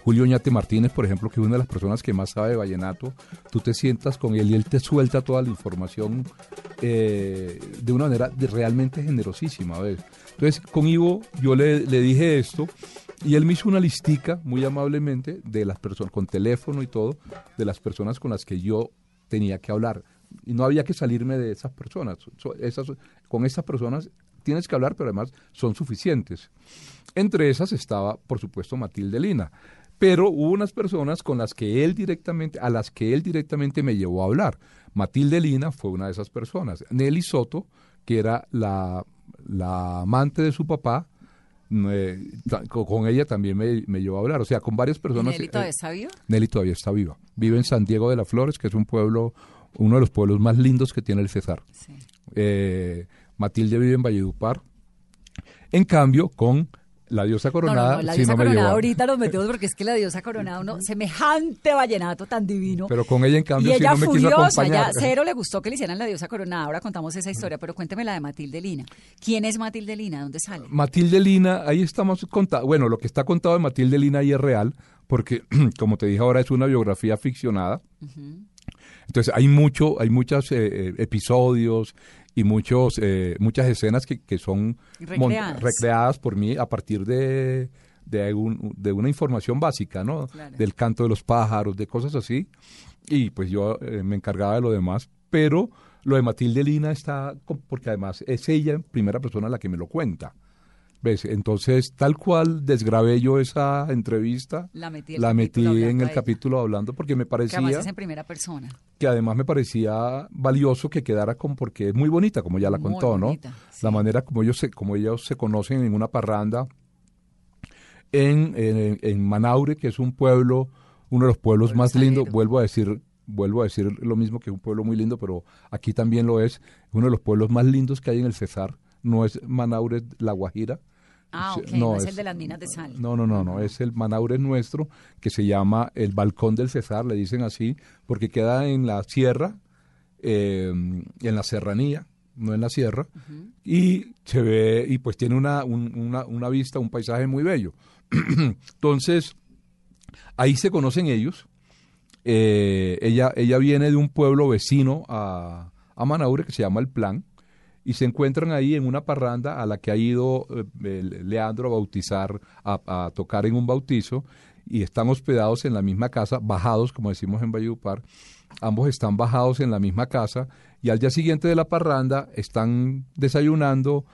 Julio Ñate Martínez, por ejemplo, que es una de las personas que más sabe de vallenato, tú te sientas con él y él te suelta toda la información eh, de una manera de- realmente generosísima. ¿ves? Entonces, con Ivo yo le, le dije esto y él me hizo una listica muy amablemente de las personas, con teléfono y todo, de las personas con las que yo tenía que hablar. Y no había que salirme de esas personas. So- esas, con esas personas tienes que hablar, pero además son suficientes. Entre esas estaba, por supuesto, Matilde Lina. Pero hubo unas personas con las que él directamente, a las que él directamente me llevó a hablar. Matilde Lina fue una de esas personas. Nelly Soto, que era la, la amante de su papá, eh, con ella también me, me llevó a hablar. O sea, con varias ¿Y personas. Nelly eh, todavía está viva? Nelly todavía está viva. Vive en San Diego de las Flores, que es un pueblo, uno de los pueblos más lindos que tiene el Cesar. Sí. Eh, Matilde vive en Valledupar. En cambio, con la diosa coronada, no, no, la sí diosa no coronada ahorita nos metemos porque es que la diosa coronada, uno, semejante vallenato tan divino. Pero con ella, en cambio, y ella no me quiso furiosa, acompañar. ya cero le gustó que le hicieran la diosa coronada. Ahora contamos esa historia, pero cuénteme la de Matilde Lina. ¿Quién es Matilde Lina? ¿Dónde sale? Matilde Lina, ahí estamos contando. Bueno, lo que está contado de Matilde Lina ahí es real, porque, *clears throat* como te dije ahora, es una biografía ficcionada. Entonces, hay mucho, hay muchos eh, eh, episodios y muchos, eh, muchas escenas que, que son Recreadas. recreadas por mí a partir de, de, un- de una información básica, ¿no? Claro. Del canto de los pájaros, de cosas así. Y pues yo eh, me encargaba de lo demás. Pero lo de Matilde Lina está, porque además es ella en primera persona la que me lo cuenta. ¿Ves? Entonces, tal cual desgrabé yo esa entrevista, La metí, el la metí capítulo en el capítulo hablando porque me Que parecía además es en primera persona. que además me parecía valioso que quedara con porque es muy bonita como ya la Muy contó, bonita, ¿no? sí. La manera como ellos se, como ellos se conocen en una parranda en, en, en Manaure, que es un pueblo, uno de los pueblos Pueblo más lindos, vuelvo a decir, vuelvo a decir lo mismo que es un pueblo muy lindo, pero aquí también lo es, uno de los pueblos más lindos que hay en el Cesar, no es Manaure, La Guajira. Ah, ok, no, es, el de las minas de sal. No, no, no, no, es el Manaure nuestro que se llama el Balcón del Cesar, le dicen así, porque queda en la sierra, eh, en la serranía, no en la sierra, y se ve, y pues tiene una, un- una, una vista, un paisaje muy bello. *clears throat* Entonces, ahí se conocen ellos. Eh, ella, ella viene de un pueblo vecino a, a Manaure que se llama El Plan y se encuentran ahí en una parranda a la que ha ido eh, Leandro a bautizar, a, tocar en un bautizo y están hospedados en la misma casa, bajados, como decimos en Valledupar. Ambos están bajados en la misma casa y al día siguiente de la parranda están desayunando.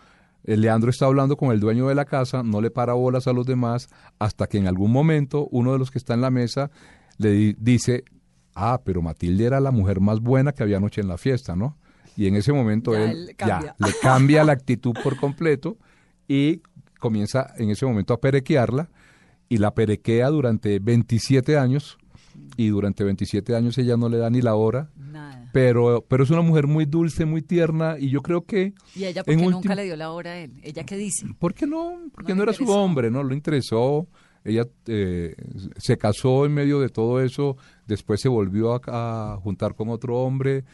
Leandro está hablando con el dueño de la casa, no le para bolas a los demás, hasta que en algún momento uno de los que está en la mesa le di- dice, ah, pero Matilde era la mujer más buena que había anoche en la fiesta, ¿no? Y en ese momento Ya él él ya, le cambia la *laughs* actitud por completo y comienza en ese momento a perequearla y la perequea durante 27 años y durante 27 años ella no le da ni la hora, Nada. pero, pero es una mujer muy dulce, muy tierna y yo creo que... ¿Y ella por qué nunca le dio la hora a él? ¿Ella qué dice? ¿Por qué no? Porque No no, era su hombre, ¿no? Lo interesó. Ella eh, se casó en medio de todo eso, después se volvió a, a juntar con otro hombre.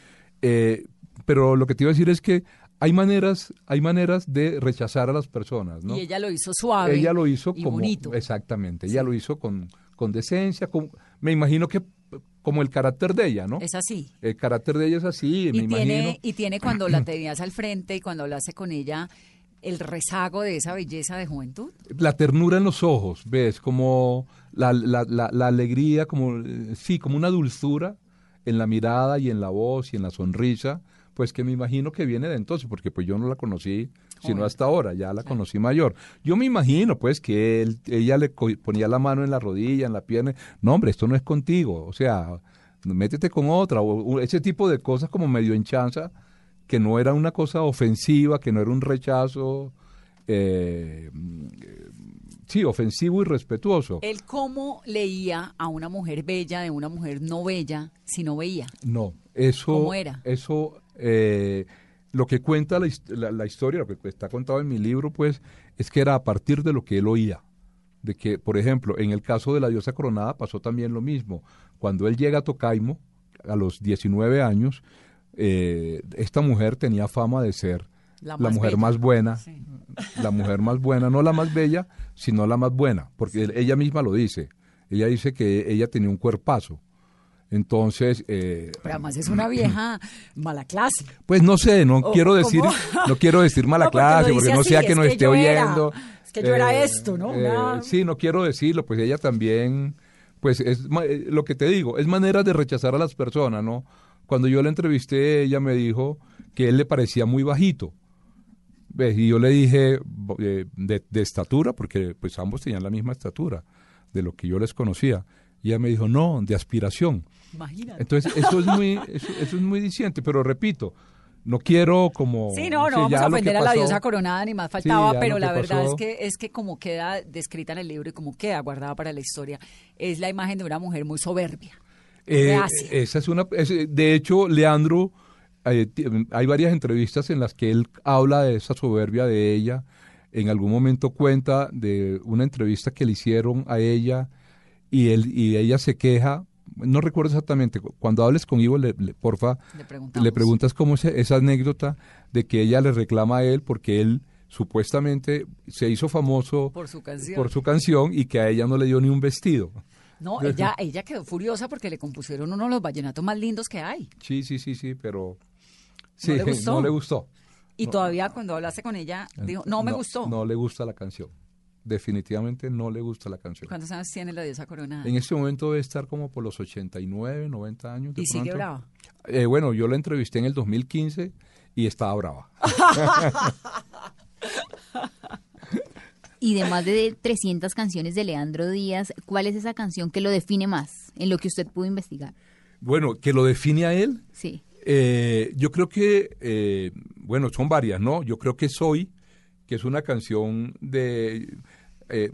eh, pero lo que te iba a decir es que hay maneras, hay maneras de rechazar a las personas, ¿no? Y ella lo hizo suave. Ella lo hizo y como bonito. exactamente, ella lo hizo con, con decencia, con, me imagino que como el carácter de ella, ¿no? Es así. El carácter de ella es así, me Y imagino. tiene, y tiene cuando la tenías al frente y cuando hablaste con ella el rezago de esa belleza de juventud. la ternura en los ojos, ¿ves? Como la, la, la, la alegría, como, eh, sí, como una dulzura en la mirada y en la voz y en la sonrisa, pues que me imagino que viene de entonces, porque pues yo no la conocí sino hasta ahora, ya la conocí mayor. Yo me imagino pues que él, ella le ponía la mano en la rodilla, en la pierna, no hombre, esto no es contigo, o sea, métete con otra, o, ese tipo de cosas como medio en chanza, que no era una cosa ofensiva, que no era un rechazo, eh, sí, ofensivo y respetuoso. Él cómo leía a una mujer bella de una mujer no bella si no veía. No, eso, ¿Cómo era? eso, eh, lo que cuenta la, his- la- la historia, lo que está contado en mi libro, pues, es que era a partir de lo que él oía. De que, por ejemplo, en el caso de la diosa coronada pasó también lo mismo. Cuando él llega a Tocaimo, a los 19 años, eh, esta mujer tenía fama de ser La la, más mujer bella. más buena, Sí. la mujer más buena, no la más bella, sino la más buena, porque él- ella misma lo dice. Ella dice que ella tenía un cuerpazo. Entonces, eh, Pero además es una vieja *clears throat* mala clase. pues no sé, no ¿O quiero cómo? decir, no quiero decir mala *laughs* No, porque lo clase, porque no así, sea que es nos que esté era- oyendo. es que yo era esto, ¿no? eh, sí, no quiero decirlo, pues ella también, pues es eh, lo que te digo, es manera de rechazar a las personas, ¿no? Cuando yo la entrevisté, ella me dijo que él le parecía muy bajito. ¿Ves? Y yo le dije eh, de, de estatura, porque pues ambos tenían la misma estatura, de lo que yo les conocía. Y ella me dijo, no, de aspiración. Imagínate. Entonces, eso es muy, *laughs* eso, eso es muy diciente, pero repito, no quiero como... Sí, no, no sí, vamos a ofender a la diosa coronada ni más faltaba, Sí, pero la verdad pasó- es que es que como queda descrita en el libro y como queda guardada para la historia, es la imagen de una mujer muy soberbia. Eh, esa es una, es- de hecho, Leandro, eh, hay varias entrevistas en las que él habla de esa soberbia de ella. En algún momento cuenta de una entrevista que le hicieron a ella y él y ella se queja. No recuerdo exactamente. Cuando hables con Ivo, le, le- porfa, Le preguntas cómo es esa anécdota de que ella le reclama a él porque él supuestamente se hizo famoso por su canción. por su canción y que a ella no le dio ni un vestido. No, ella, ella quedó furiosa porque le compusieron uno de los vallenatos más lindos que hay. Sí, sí, sí, sí, pero sí, le *laughs* gustó? no le gustó. Y todavía cuando hablaste con ella, dijo, no me gustó. No le gusta la canción. Definitivamente no le gusta la canción. ¿Cuántos años tiene la diosa coronada? En este momento debe estar como por los 89, 90 años. de y sigue brava. Eh, bueno, yo la entrevisté en el 2015 y estaba brava. *laughs* Y de más de 300 canciones de Leandro Díaz, ¿cuál es esa canción que lo define más en lo que usted pudo investigar? Bueno, que lo define a él. Sí. Eh, yo creo que, eh, bueno, son varias, ¿no? Yo creo que Soy, que es una canción de... eh,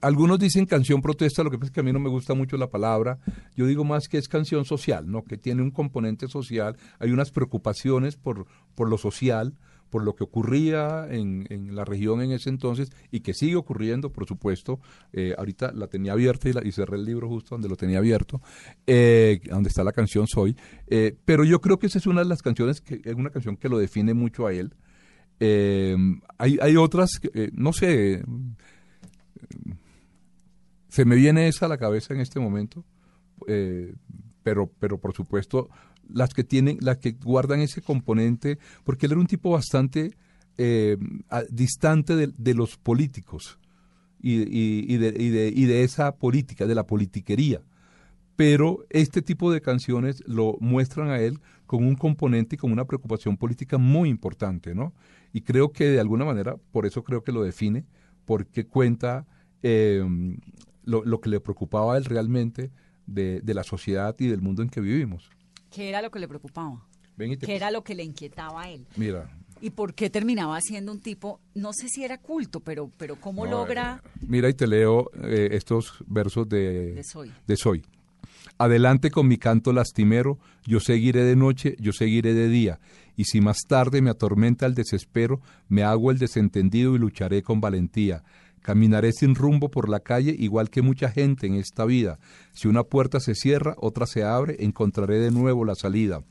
algunos dicen canción protesta, lo que pasa es que a mí no me gusta mucho la palabra. Yo digo más que es canción social, ¿no? Que tiene un componente social. Hay unas preocupaciones por, por lo social, por lo que ocurría en, en la región en ese entonces y que sigue ocurriendo, por supuesto. Eh, ahorita la tenía abierta y, la- y cerré el libro justo donde lo tenía abierto, eh, donde está la canción Soy. Pero yo creo que esa es una de las canciones, que es una canción que lo define mucho a él. Eh, hay, hay otras, que, eh, no sé, se me viene esa a la cabeza en este momento, eh, pero, pero por supuesto las que tienen, las que guardan ese componente, porque él era un tipo bastante distante de, de los políticos y, y- y de, y de- y de esa política, de la politiquería. Pero este tipo de canciones lo muestran a él con un componente y con una preocupación política muy importante, ¿no? Y creo que de alguna manera, por eso creo que lo define, porque cuenta eh, lo, lo que le preocupaba a él realmente de, de la sociedad y del mundo en que vivimos. ¿Qué era lo que le preocupaba? Ven y te- ¿Qué era lo que le inquietaba a él? Mira, ¿Y por qué terminaba siendo un tipo, no sé si era culto, pero, pero cómo No, logra eh, mira y te leo eh, estos versos de, de Soy? de Soy. Adelante con mi canto lastimero, yo seguiré de noche, yo seguiré de día, y si más tarde me atormenta el desespero, me hago el desentendido y lucharé con valentía. Caminaré sin rumbo por la calle, igual que mucha gente en esta vida. Si una puerta se cierra, otra se abre, encontraré de nuevo la salida.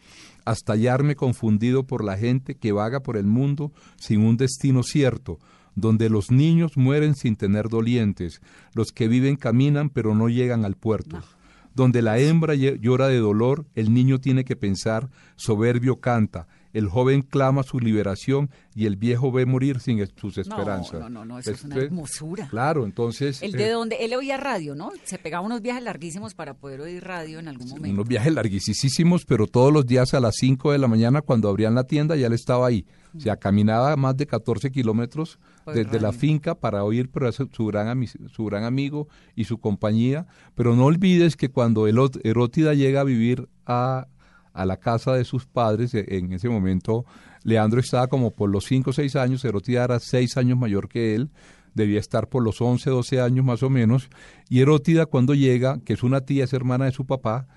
Hasta hallarme confundido por la gente que vaga por el mundo sin un destino cierto, donde los niños mueren sin tener dolientes, los que viven caminan pero no llegan al puerto. Donde la hembra llora de dolor, el niño tiene que pensar, soberbio canta, el joven clama su liberación y el viejo ve morir sin sus esperanzas. No, no, no, eso es una hermosura. Claro, entonces... El eh, de donde él oía radio, ¿no? Se pegaba unos viajes larguísimos para poder oír radio en algún momento. unos viajes larguísimos, pero todos los días a las 5 de la mañana cuando abrían la tienda ya él estaba ahí. O sea, caminaba más de 14 kilómetros desde la finca para oír pero su, su gran su gran amigo y su compañía. Pero no olvides que cuando Elot- Herótida llega a vivir a, a la casa de sus padres, e- en ese momento Leandro estaba como por los 5 o 6 años, Herótida era 6 años mayor que él, debía estar por los 11, 12 años más o menos, y Herótida cuando llega, que es una tía, es hermana de su papá,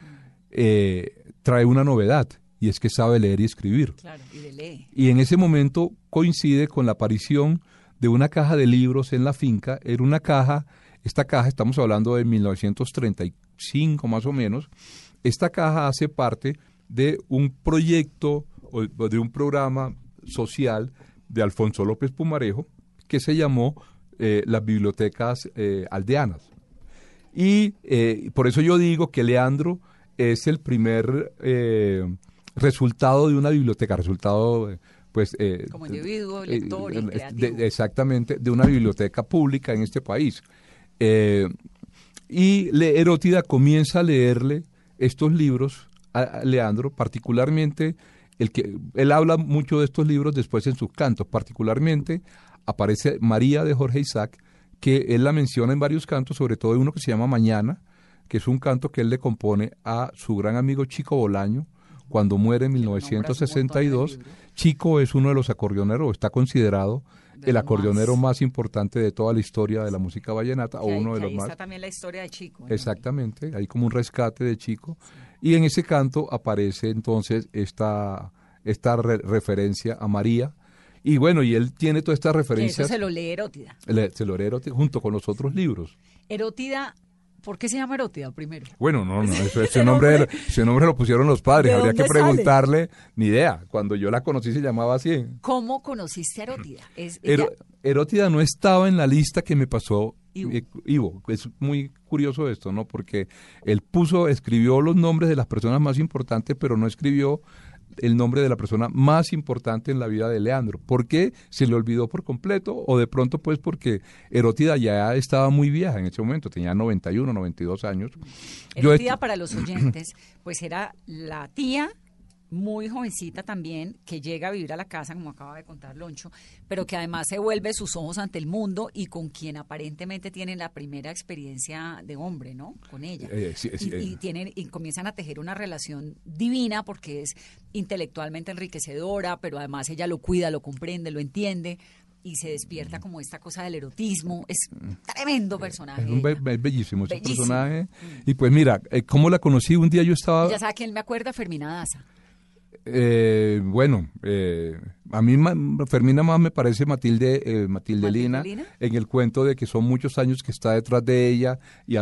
eh, trae una novedad, y es que sabe leer y escribir. Claro, y lee. Y en ese momento coincide con la aparición de una caja de libros en la finca. Era una caja, esta caja, estamos hablando de 1935 más o menos, esta caja hace parte de un proyecto o de un programa social de Alfonso López Pumarejo que se llamó eh, las bibliotecas eh, aldeanas. Y eh, por eso yo digo que Leandro es el primer resultado de una biblioteca, resultado pues... Como individuo, lector y exactamente, de una biblioteca pública en este país. y Erótida comienza a leerle estos libros a Leandro, particularmente el que él habla mucho de estos libros después en sus cantos, particularmente aparece María de Jorge Isaac, que él la menciona en varios cantos, sobre todo en uno que se llama Mañana, que es un canto que él le compone a su gran amigo Chico Bolaño cuando muere en 1962. Chico es uno de los acordeoneros, está considerado el acordeonero más. importante de toda la historia de la música vallenata, o uno de los ahí más. Está también la historia de Chico. Exactamente, hay como un rescate de Chico. Y en ese canto aparece entonces esta, esta referencia a María. Y bueno, y él tiene todas estas referencias. Eso se lo lee Erótida. se lo lee Erótida junto con los otros libros. Erótida ¿Por qué se llama Erótida primero? Bueno, no, no, *laughs* ese, nombre, ese nombre lo pusieron los padres, habría que preguntarle, ni idea, cuando yo la conocí se llamaba así. ¿Cómo conociste a Erótida? Erótida no estaba en la lista que me pasó Ivo. Es muy curioso esto, ¿no? Porque él puso, escribió los nombres de las personas más importantes, pero no escribió el nombre de la persona más importante en la vida de Leandro. ¿Por qué se le olvidó por completo? O de pronto, pues, porque Erótida ya estaba muy vieja en ese momento, tenía 91, 92 años. Erótida, para los oyentes, pues era la tía muy jovencita también, que llega a vivir a la casa, como acaba de contar Loncho, pero que además se vuelve sus ojos ante el mundo y con quien aparentemente tienen la primera experiencia de hombre, ¿no? Con ella. Eh, y, y, tienen, y comienzan a tejer una relación divina porque es intelectualmente enriquecedora, pero además ella lo cuida, lo comprende, lo entiende y se despierta como esta cosa del erotismo. Es tremendo personaje. Es un bellísimo, ese personaje. Y pues mira, eh, ¿cómo la conocí? Un día yo estaba... Ya sabe quién me acuerda, Fermina Daza. Eh, bueno, eh, a mí Fermina más me parece Matilde, eh, Matilde Lina, en el cuento de que son muchos años que está detrás de ella y,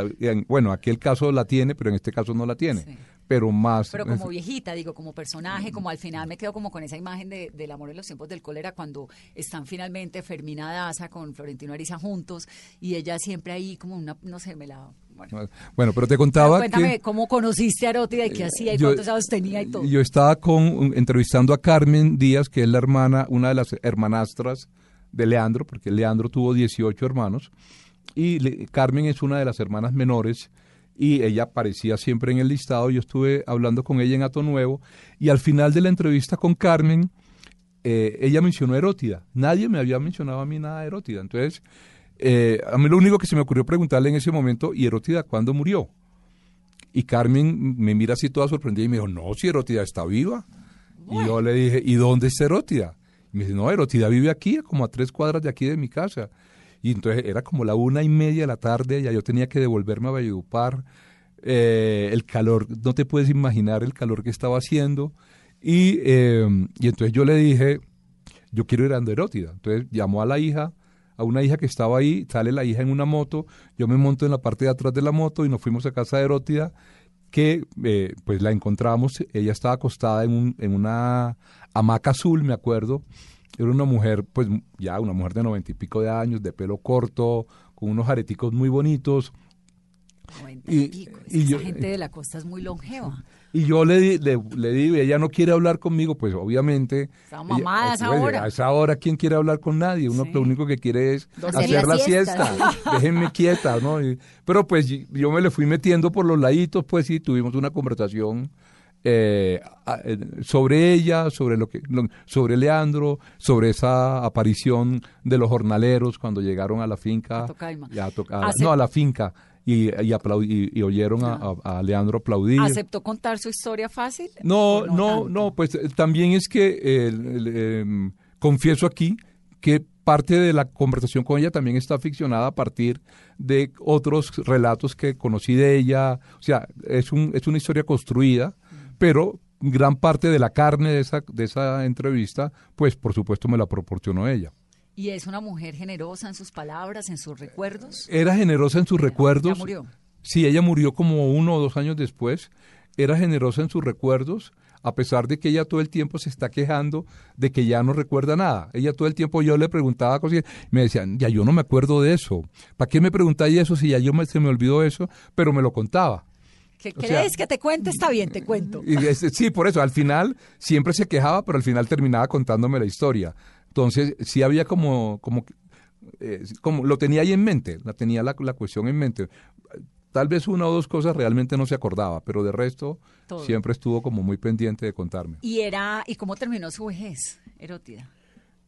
bueno, aquel caso la tiene, pero en este caso no la tiene. Pero más. Pero como viejita, digo, como personaje, como al final me quedo como con esa imagen de, del amor en los tiempos del cólera, cuando están finalmente Fermina Daza con Florentino Ariza juntos y ella siempre ahí como una, no sé, me la bueno. pero te contaba cuéntame cómo conociste a Erótida y qué hacía y cuántos años tenía y todo. Yo estaba con entrevistando a Carmen Díaz, que es la hermana, una de las hermanastras de Leandro, porque Leandro tuvo 18 hermanos, y Carmen es una de las hermanas menores, y ella aparecía siempre en el listado. Yo estuve hablando con ella en Ato Nuevo, y al final de la entrevista con Carmen, eh, ella mencionó Erótida. Nadie me había mencionado a mí nada de Erótida. Entonces, eh, a mí lo único que se me ocurrió preguntarle en ese momento, ¿y Erótida cuándo murió? Y Carmen me mira así toda sorprendida y me dijo, no, si Erótida está viva. Y yo le dije, ¿y dónde está Erótida? Y me dice, no, Erótida vive aquí, como a tres cuadras de aquí de mi casa. Y entonces era como la una y media de la tarde, ya yo tenía que devolverme a Valledupar. Eh, el calor, no te puedes imaginar el calor que estaba haciendo. Y, eh, y entonces yo le dije, yo quiero ir a Erótida. Entonces llamó a la hija, a una hija que estaba ahí, sale la hija en una moto, yo me monto en la parte de atrás de la moto y nos fuimos a casa de Erótida, que eh, pues la encontramos, ella estaba acostada en, un, en una hamaca azul, me acuerdo, era una mujer, pues ya una mujer de noventa y pico de años, de pelo corto, con unos areticos muy bonitos. y, pico. y esa gente de la costa es muy longeva. Y yo le, le, le digo, ella no quiere hablar conmigo, pues obviamente. Está mamada a esa hora. A esa hora, ¿quién quiere hablar con nadie? Uno lo único que quiere es hacer la, siesta. *laughs* Déjenme quieta, ¿no? pero pues yo me le fui metiendo por los laditos, pues sí, tuvimos una conversación. Eh, eh, sobre ella, sobre lo que, sobre Leandro, sobre esa aparición de los jornaleros cuando llegaron a la finca, a no a la finca y, y, oyeron a, Leandro aplaudir. ¿Aceptó contar su historia fácil? No, no, no, pues eh, también es que em, confieso aquí que parte de la conversación con ella también está ficcionada a partir de otros relatos que conocí de ella. O sea, es, un, es una historia construida, pero gran parte de la carne de esa, de esa entrevista, pues por supuesto me la proporcionó ella. ¿Y es una mujer generosa en sus palabras, en sus recuerdos? Era generosa en sus recuerdos. Ya murió. Sí, ella murió como uno o dos años después. Era generosa en sus recuerdos, a pesar de que ella todo el tiempo se está quejando de que ya no recuerda nada. Ella todo el tiempo yo le preguntaba cosas y me decían, ya yo no me acuerdo de eso. ¿Para qué me preguntáis eso si ya yo me, se me olvidó eso? Pero me lo contaba. ¿Qué crees sea- que te cuente? Está bien, te cuento. Y es- sí, por eso, al final siempre se quejaba, pero al final terminaba contándome la historia. Entonces, sí había como, como, eh, como lo tenía ahí en mente, la tenía la, la cuestión en mente. Tal vez una o dos cosas realmente no se acordaba, pero de resto Todo. siempre estuvo como muy pendiente de contarme. ¿Y era y cómo terminó su vejez, Erótida?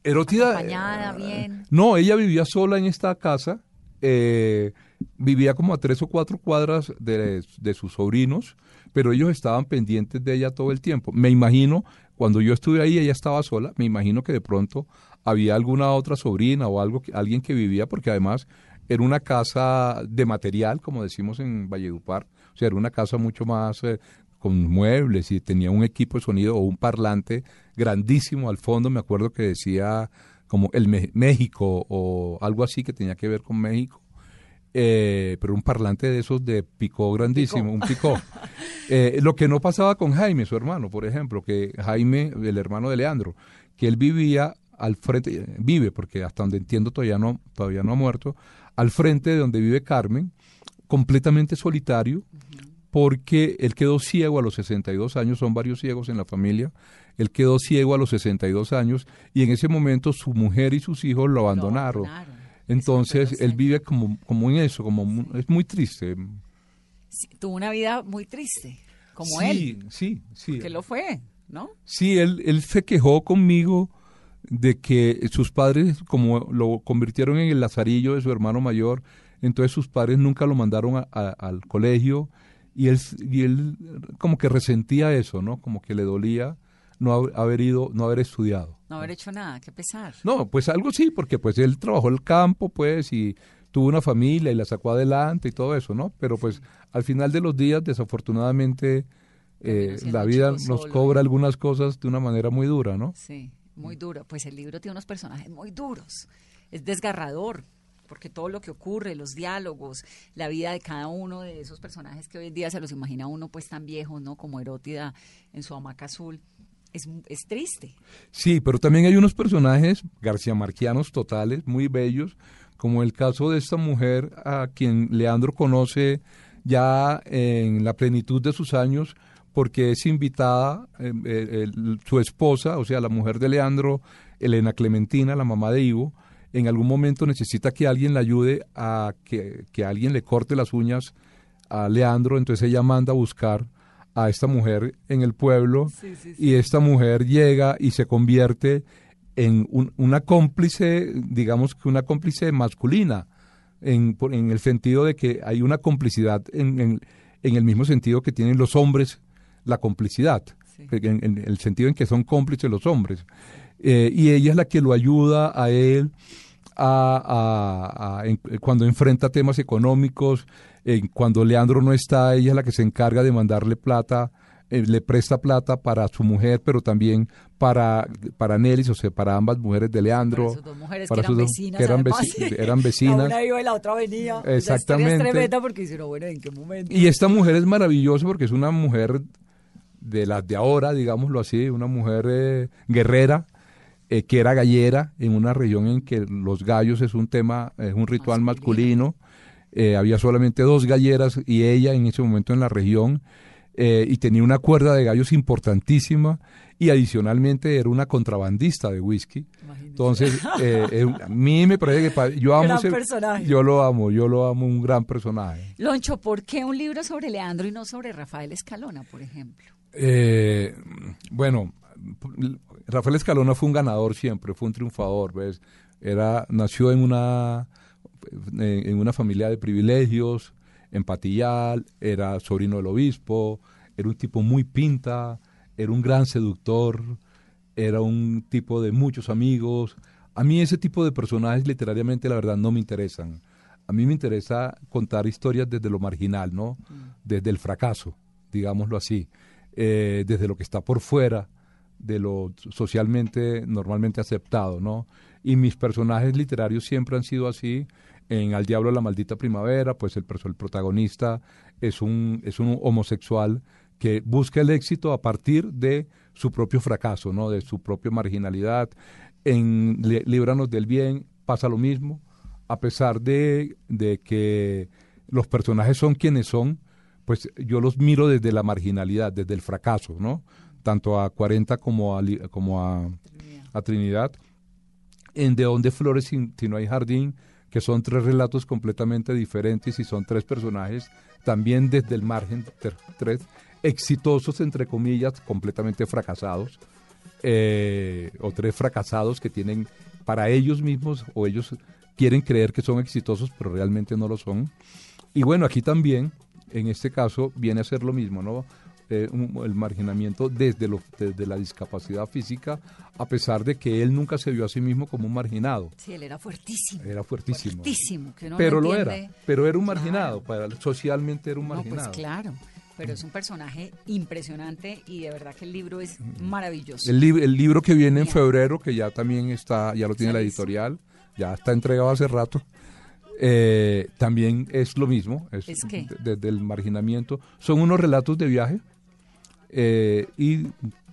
Erótida. Acompañada, eh, bien. No, ella vivía sola en esta casa. eh, vivía como a tres o cuatro cuadras de, de sus sobrinos, pero ellos estaban pendientes de ella todo el tiempo. Me imagino, cuando yo estuve ahí, ella estaba sola. Me imagino que de pronto había alguna otra sobrina o algo, alguien que vivía, porque además era una casa de material, como decimos en Valledupar. O sea, era una casa mucho más eh, con muebles y tenía un equipo de sonido o un parlante grandísimo al fondo. Me acuerdo que decía como el México o algo así que tenía que ver con México. Eh, pero un parlante de esos de picó grandísimo, un picó. Eh, lo que no pasaba con Jaime, su hermano, por ejemplo, que Jaime, el hermano de Leandro, que él vivía al frente, vive, porque hasta donde entiendo todavía no, todavía no ha muerto, al frente de donde vive Carmen, completamente solitario, porque él quedó ciego a los 62 años, son varios ciegos en la familia, él quedó ciego a los 62 años y en ese momento su mujer y sus hijos lo abandonaron. abandonaron. Entonces él vive como, como en eso, como es muy triste. Sí, tuvo una vida muy triste, como sí, él, Sí, sí. que lo fue, ¿no? Sí, él, él se quejó conmigo de que sus padres, como lo convirtieron en el lazarillo de su hermano mayor, entonces sus padres nunca lo mandaron a- a- al colegio y él, y él como que resentía eso, ¿no? Como que le dolía no haber ido, no haber estudiado. No haber hecho nada, qué pesar. No, pues algo sí, porque pues él trabajó el campo, pues, y tuvo una familia y la sacó adelante y todo eso, ¿no? Pero pues al final de los días, desafortunadamente, eh, la vida nos solo. cobra algunas cosas de una manera muy dura, ¿no? Sí, muy duro. Pues el libro tiene unos personajes muy duros. Es desgarrador, porque todo lo que ocurre, los diálogos, la vida de cada uno de esos personajes que hoy en día se los imagina uno pues tan viejos, ¿no? Como Erótida en su hamaca azul, es, es triste. Sí, pero también hay unos personajes García Marquianos totales, muy bellos, como el caso de esta mujer a quien Leandro conoce ya en la plenitud de sus años, porque es invitada eh, eh, su esposa, o sea, la mujer de Leandro, Elena Clementina, la mamá de Ivo, en algún momento necesita que alguien le ayude a que, que alguien le corte las uñas a Leandro, entonces ella manda a buscar a esta mujer en el pueblo y esta mujer llega y se convierte en un- una cómplice, digamos que una cómplice masculina, en, en el sentido de que hay una complicidad en, en- en el mismo sentido que tienen los hombres la complicidad, en, el sentido en que son cómplices los hombres. Eh, y ella es la que lo ayuda a él a, a- a- en- cuando enfrenta temas económicos, en cuando Leandro no está, ella es la que se encarga de mandarle plata, eh, le presta plata para su mujer, pero también para, para Nelis, o sea, para ambas mujeres de Leandro. Para sus dos mujeres para que eran vecinas. que eran además. veci- *laughs* eran vecinas. La una iba y la otra venía. Exactamente. es tremenda porque hicieron, bueno, ¿en qué momento? Y esta mujer es maravillosa porque es una mujer de las de ahora, digámoslo así, una mujer eh, guerrera, eh, que era gallera en una región en que los gallos es un tema, es un ritual masculino. Eh, había solamente dos galleras y ella en ese momento en la región eh, y tenía una cuerda de gallos importantísima y adicionalmente era una contrabandista de whisky. Imagínese. Entonces, eh, *laughs* eh, a mí me parece que yo amo Gran personaje. yo lo amo, yo lo amo, un gran personaje. Loncho, ¿por qué un libro sobre Leandro y no sobre Rafael Escalona, por ejemplo? Bueno, Rafael Escalona fue un ganador siempre, fue un triunfador, ¿ves? Era, nació en una, en una familia de privilegios, en Patillal, era sobrino del obispo, era un tipo muy pinta, era un gran seductor, era un tipo de muchos amigos. A mí ese tipo de personajes literariamente la verdad no me interesan. A mí me interesa contar historias desde lo marginal, ¿no? Desde el fracaso, digámoslo así, eh, desde lo que está por fuera de lo socialmente normalmente aceptado, ¿no? Y mis personajes literarios siempre han sido así. En Al Diablo la Maldita Primavera, pues el, el protagonista es un, es un homosexual que busca el éxito a partir de su propio fracaso, ¿no? de su propia marginalidad. En Líbranos del Bien pasa lo mismo, a pesar de, de que los personajes son quienes son, pues yo los miro desde la marginalidad, desde el fracaso, ¿no? Tanto a 40 como a, como a, a Trinidad. En De dónde flores si, no hay jardín, que son tres relatos completamente diferentes y son tres personajes también desde el margen, tres exitosos, entre comillas, completamente fracasados, eh, o tres fracasados que tienen para ellos mismos o ellos quieren creer que son exitosos, pero realmente no lo son. Y bueno, aquí también, en este caso, viene a ser lo mismo, ¿no? Eh, un- el marginamiento desde, lo, desde la discapacidad física, a pesar de que él nunca se vio a sí mismo como un marginado. Sí, él era fuertísimo. Era fuertísimo. Fuertísimo, que no Pero lo era, pero era un Claro. marginado, para, socialmente era un No, marginado. pues claro. Pero es un personaje impresionante y de verdad que el libro es maravilloso. El, lib- el libro que viene en febrero, que ya también está, ya lo tiene la editorial, ya está entregado hace rato, eh, también es lo mismo, es, ¿Es desde el marginamiento. Son unos relatos de viaje eh, y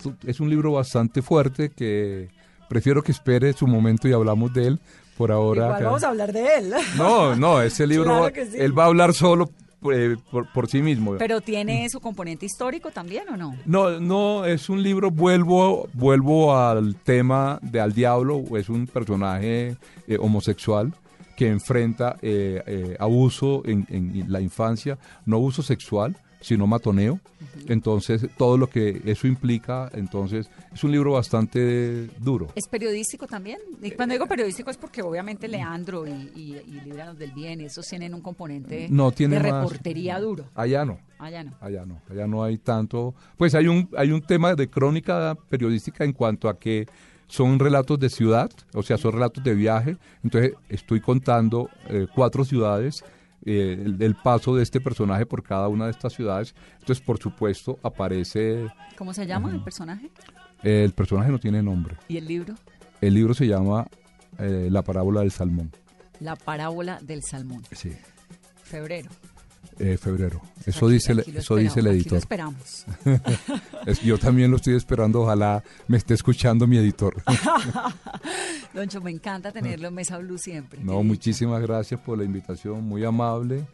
tu- es un libro bastante fuerte que prefiero que espere su momento y hablamos de él por ahora. Igual vamos a hablar de él. No, no, ese libro, Claro va- que sí. él va a hablar solo eh, por, por sí mismo. Pero tiene su componente histórico también, ¿o no? No, no, es un libro, vuelvo, vuelvo al tema de Al Diablo, es un personaje eh, homosexual que enfrenta eh, eh, abuso en, en la infancia, no abuso sexual, sino matoneo. Entonces, todo lo que eso implica, entonces, es un libro bastante duro. ¿Es periodístico también? Y cuando digo periodístico es porque obviamente Leandro y, y, y del Bien, esos tienen un componente No tiene de más- reportería duro. Allá no. Allá no. Allá no, allá no hay tanto. Pues hay un, hay un tema de crónica periodística en cuanto a que son relatos de ciudad, o sea, son relatos de viaje. Entonces estoy contando eh, cuatro ciudades, eh, el, el paso de este personaje por cada una de estas ciudades. Entonces, por supuesto, aparece. ¿Cómo se llama el personaje? eh, el personaje no tiene nombre. ¿Y el libro? El libro se llama eh, La parábola del salmón. La parábola del salmón. Sí. Febrero. Eh, febrero. Eso Aquí- dice, aquí eso dice el esperamos, aquí lo editor. esperamos. *laughs* Es- yo también lo estoy esperando. Ojalá me esté escuchando mi editor. *laughs* Doncho, me encanta tenerlo en Mesa Blue siempre. No, muchísimas gracias por la invitación, muy amable.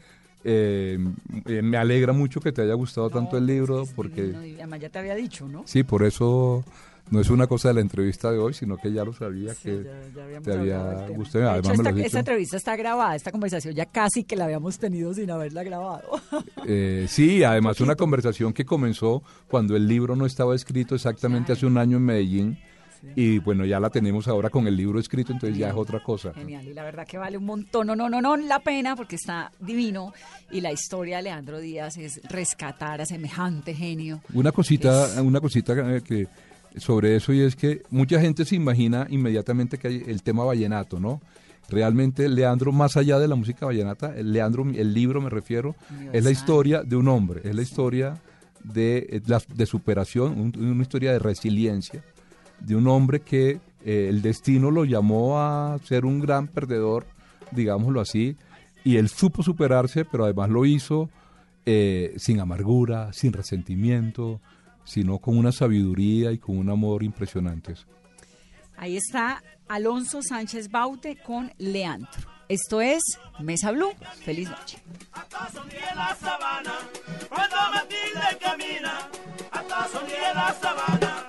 Eh, eh, me alegra mucho que te haya gustado No, tanto el pues, libro, es porque además ya te había dicho, ¿no? sí, por eso no es una cosa de la entrevista de hoy, sino que ya lo sabía Sí, que ya- ya habíamos te había gustado. De Además hecho, me lo esta, entrevista está grabada, esta conversación ya casi que la habíamos tenido sin haberla grabado. Eh, sí, *laughs* además una conversación que comenzó cuando el libro no estaba escrito exactamente Claro. hace un año en Medellín. Y bueno, ya la tenemos ahora con el libro escrito, entonces ya es otra cosa. Genial, y la verdad que vale un montón, no, no, no, no, la pena porque está divino y la historia de Leandro Díaz es rescatar a semejante genio. Una cosita, una cosita eh, que sobre eso y es que mucha gente se imagina inmediatamente que hay el tema vallenato, ¿no? Realmente Leandro, más allá de la música vallenata, el Leandro, el libro me refiero, es la historia de un hombre, es la historia de, eh, la- de superación, un- una historia de resiliencia, de un hombre que eh, el destino lo llamó a ser un gran perdedor, digámoslo así, y él supo superarse, pero además lo hizo eh, sin amargura, sin resentimiento, sino con una sabiduría y con un amor impresionantes. Ahí está Alonso Sánchez Baute con Leandro. Esto es Mesa Blue. Feliz noche. hasta sonríe la sabana, cuando Matilde camina, hasta sonríe la sabana.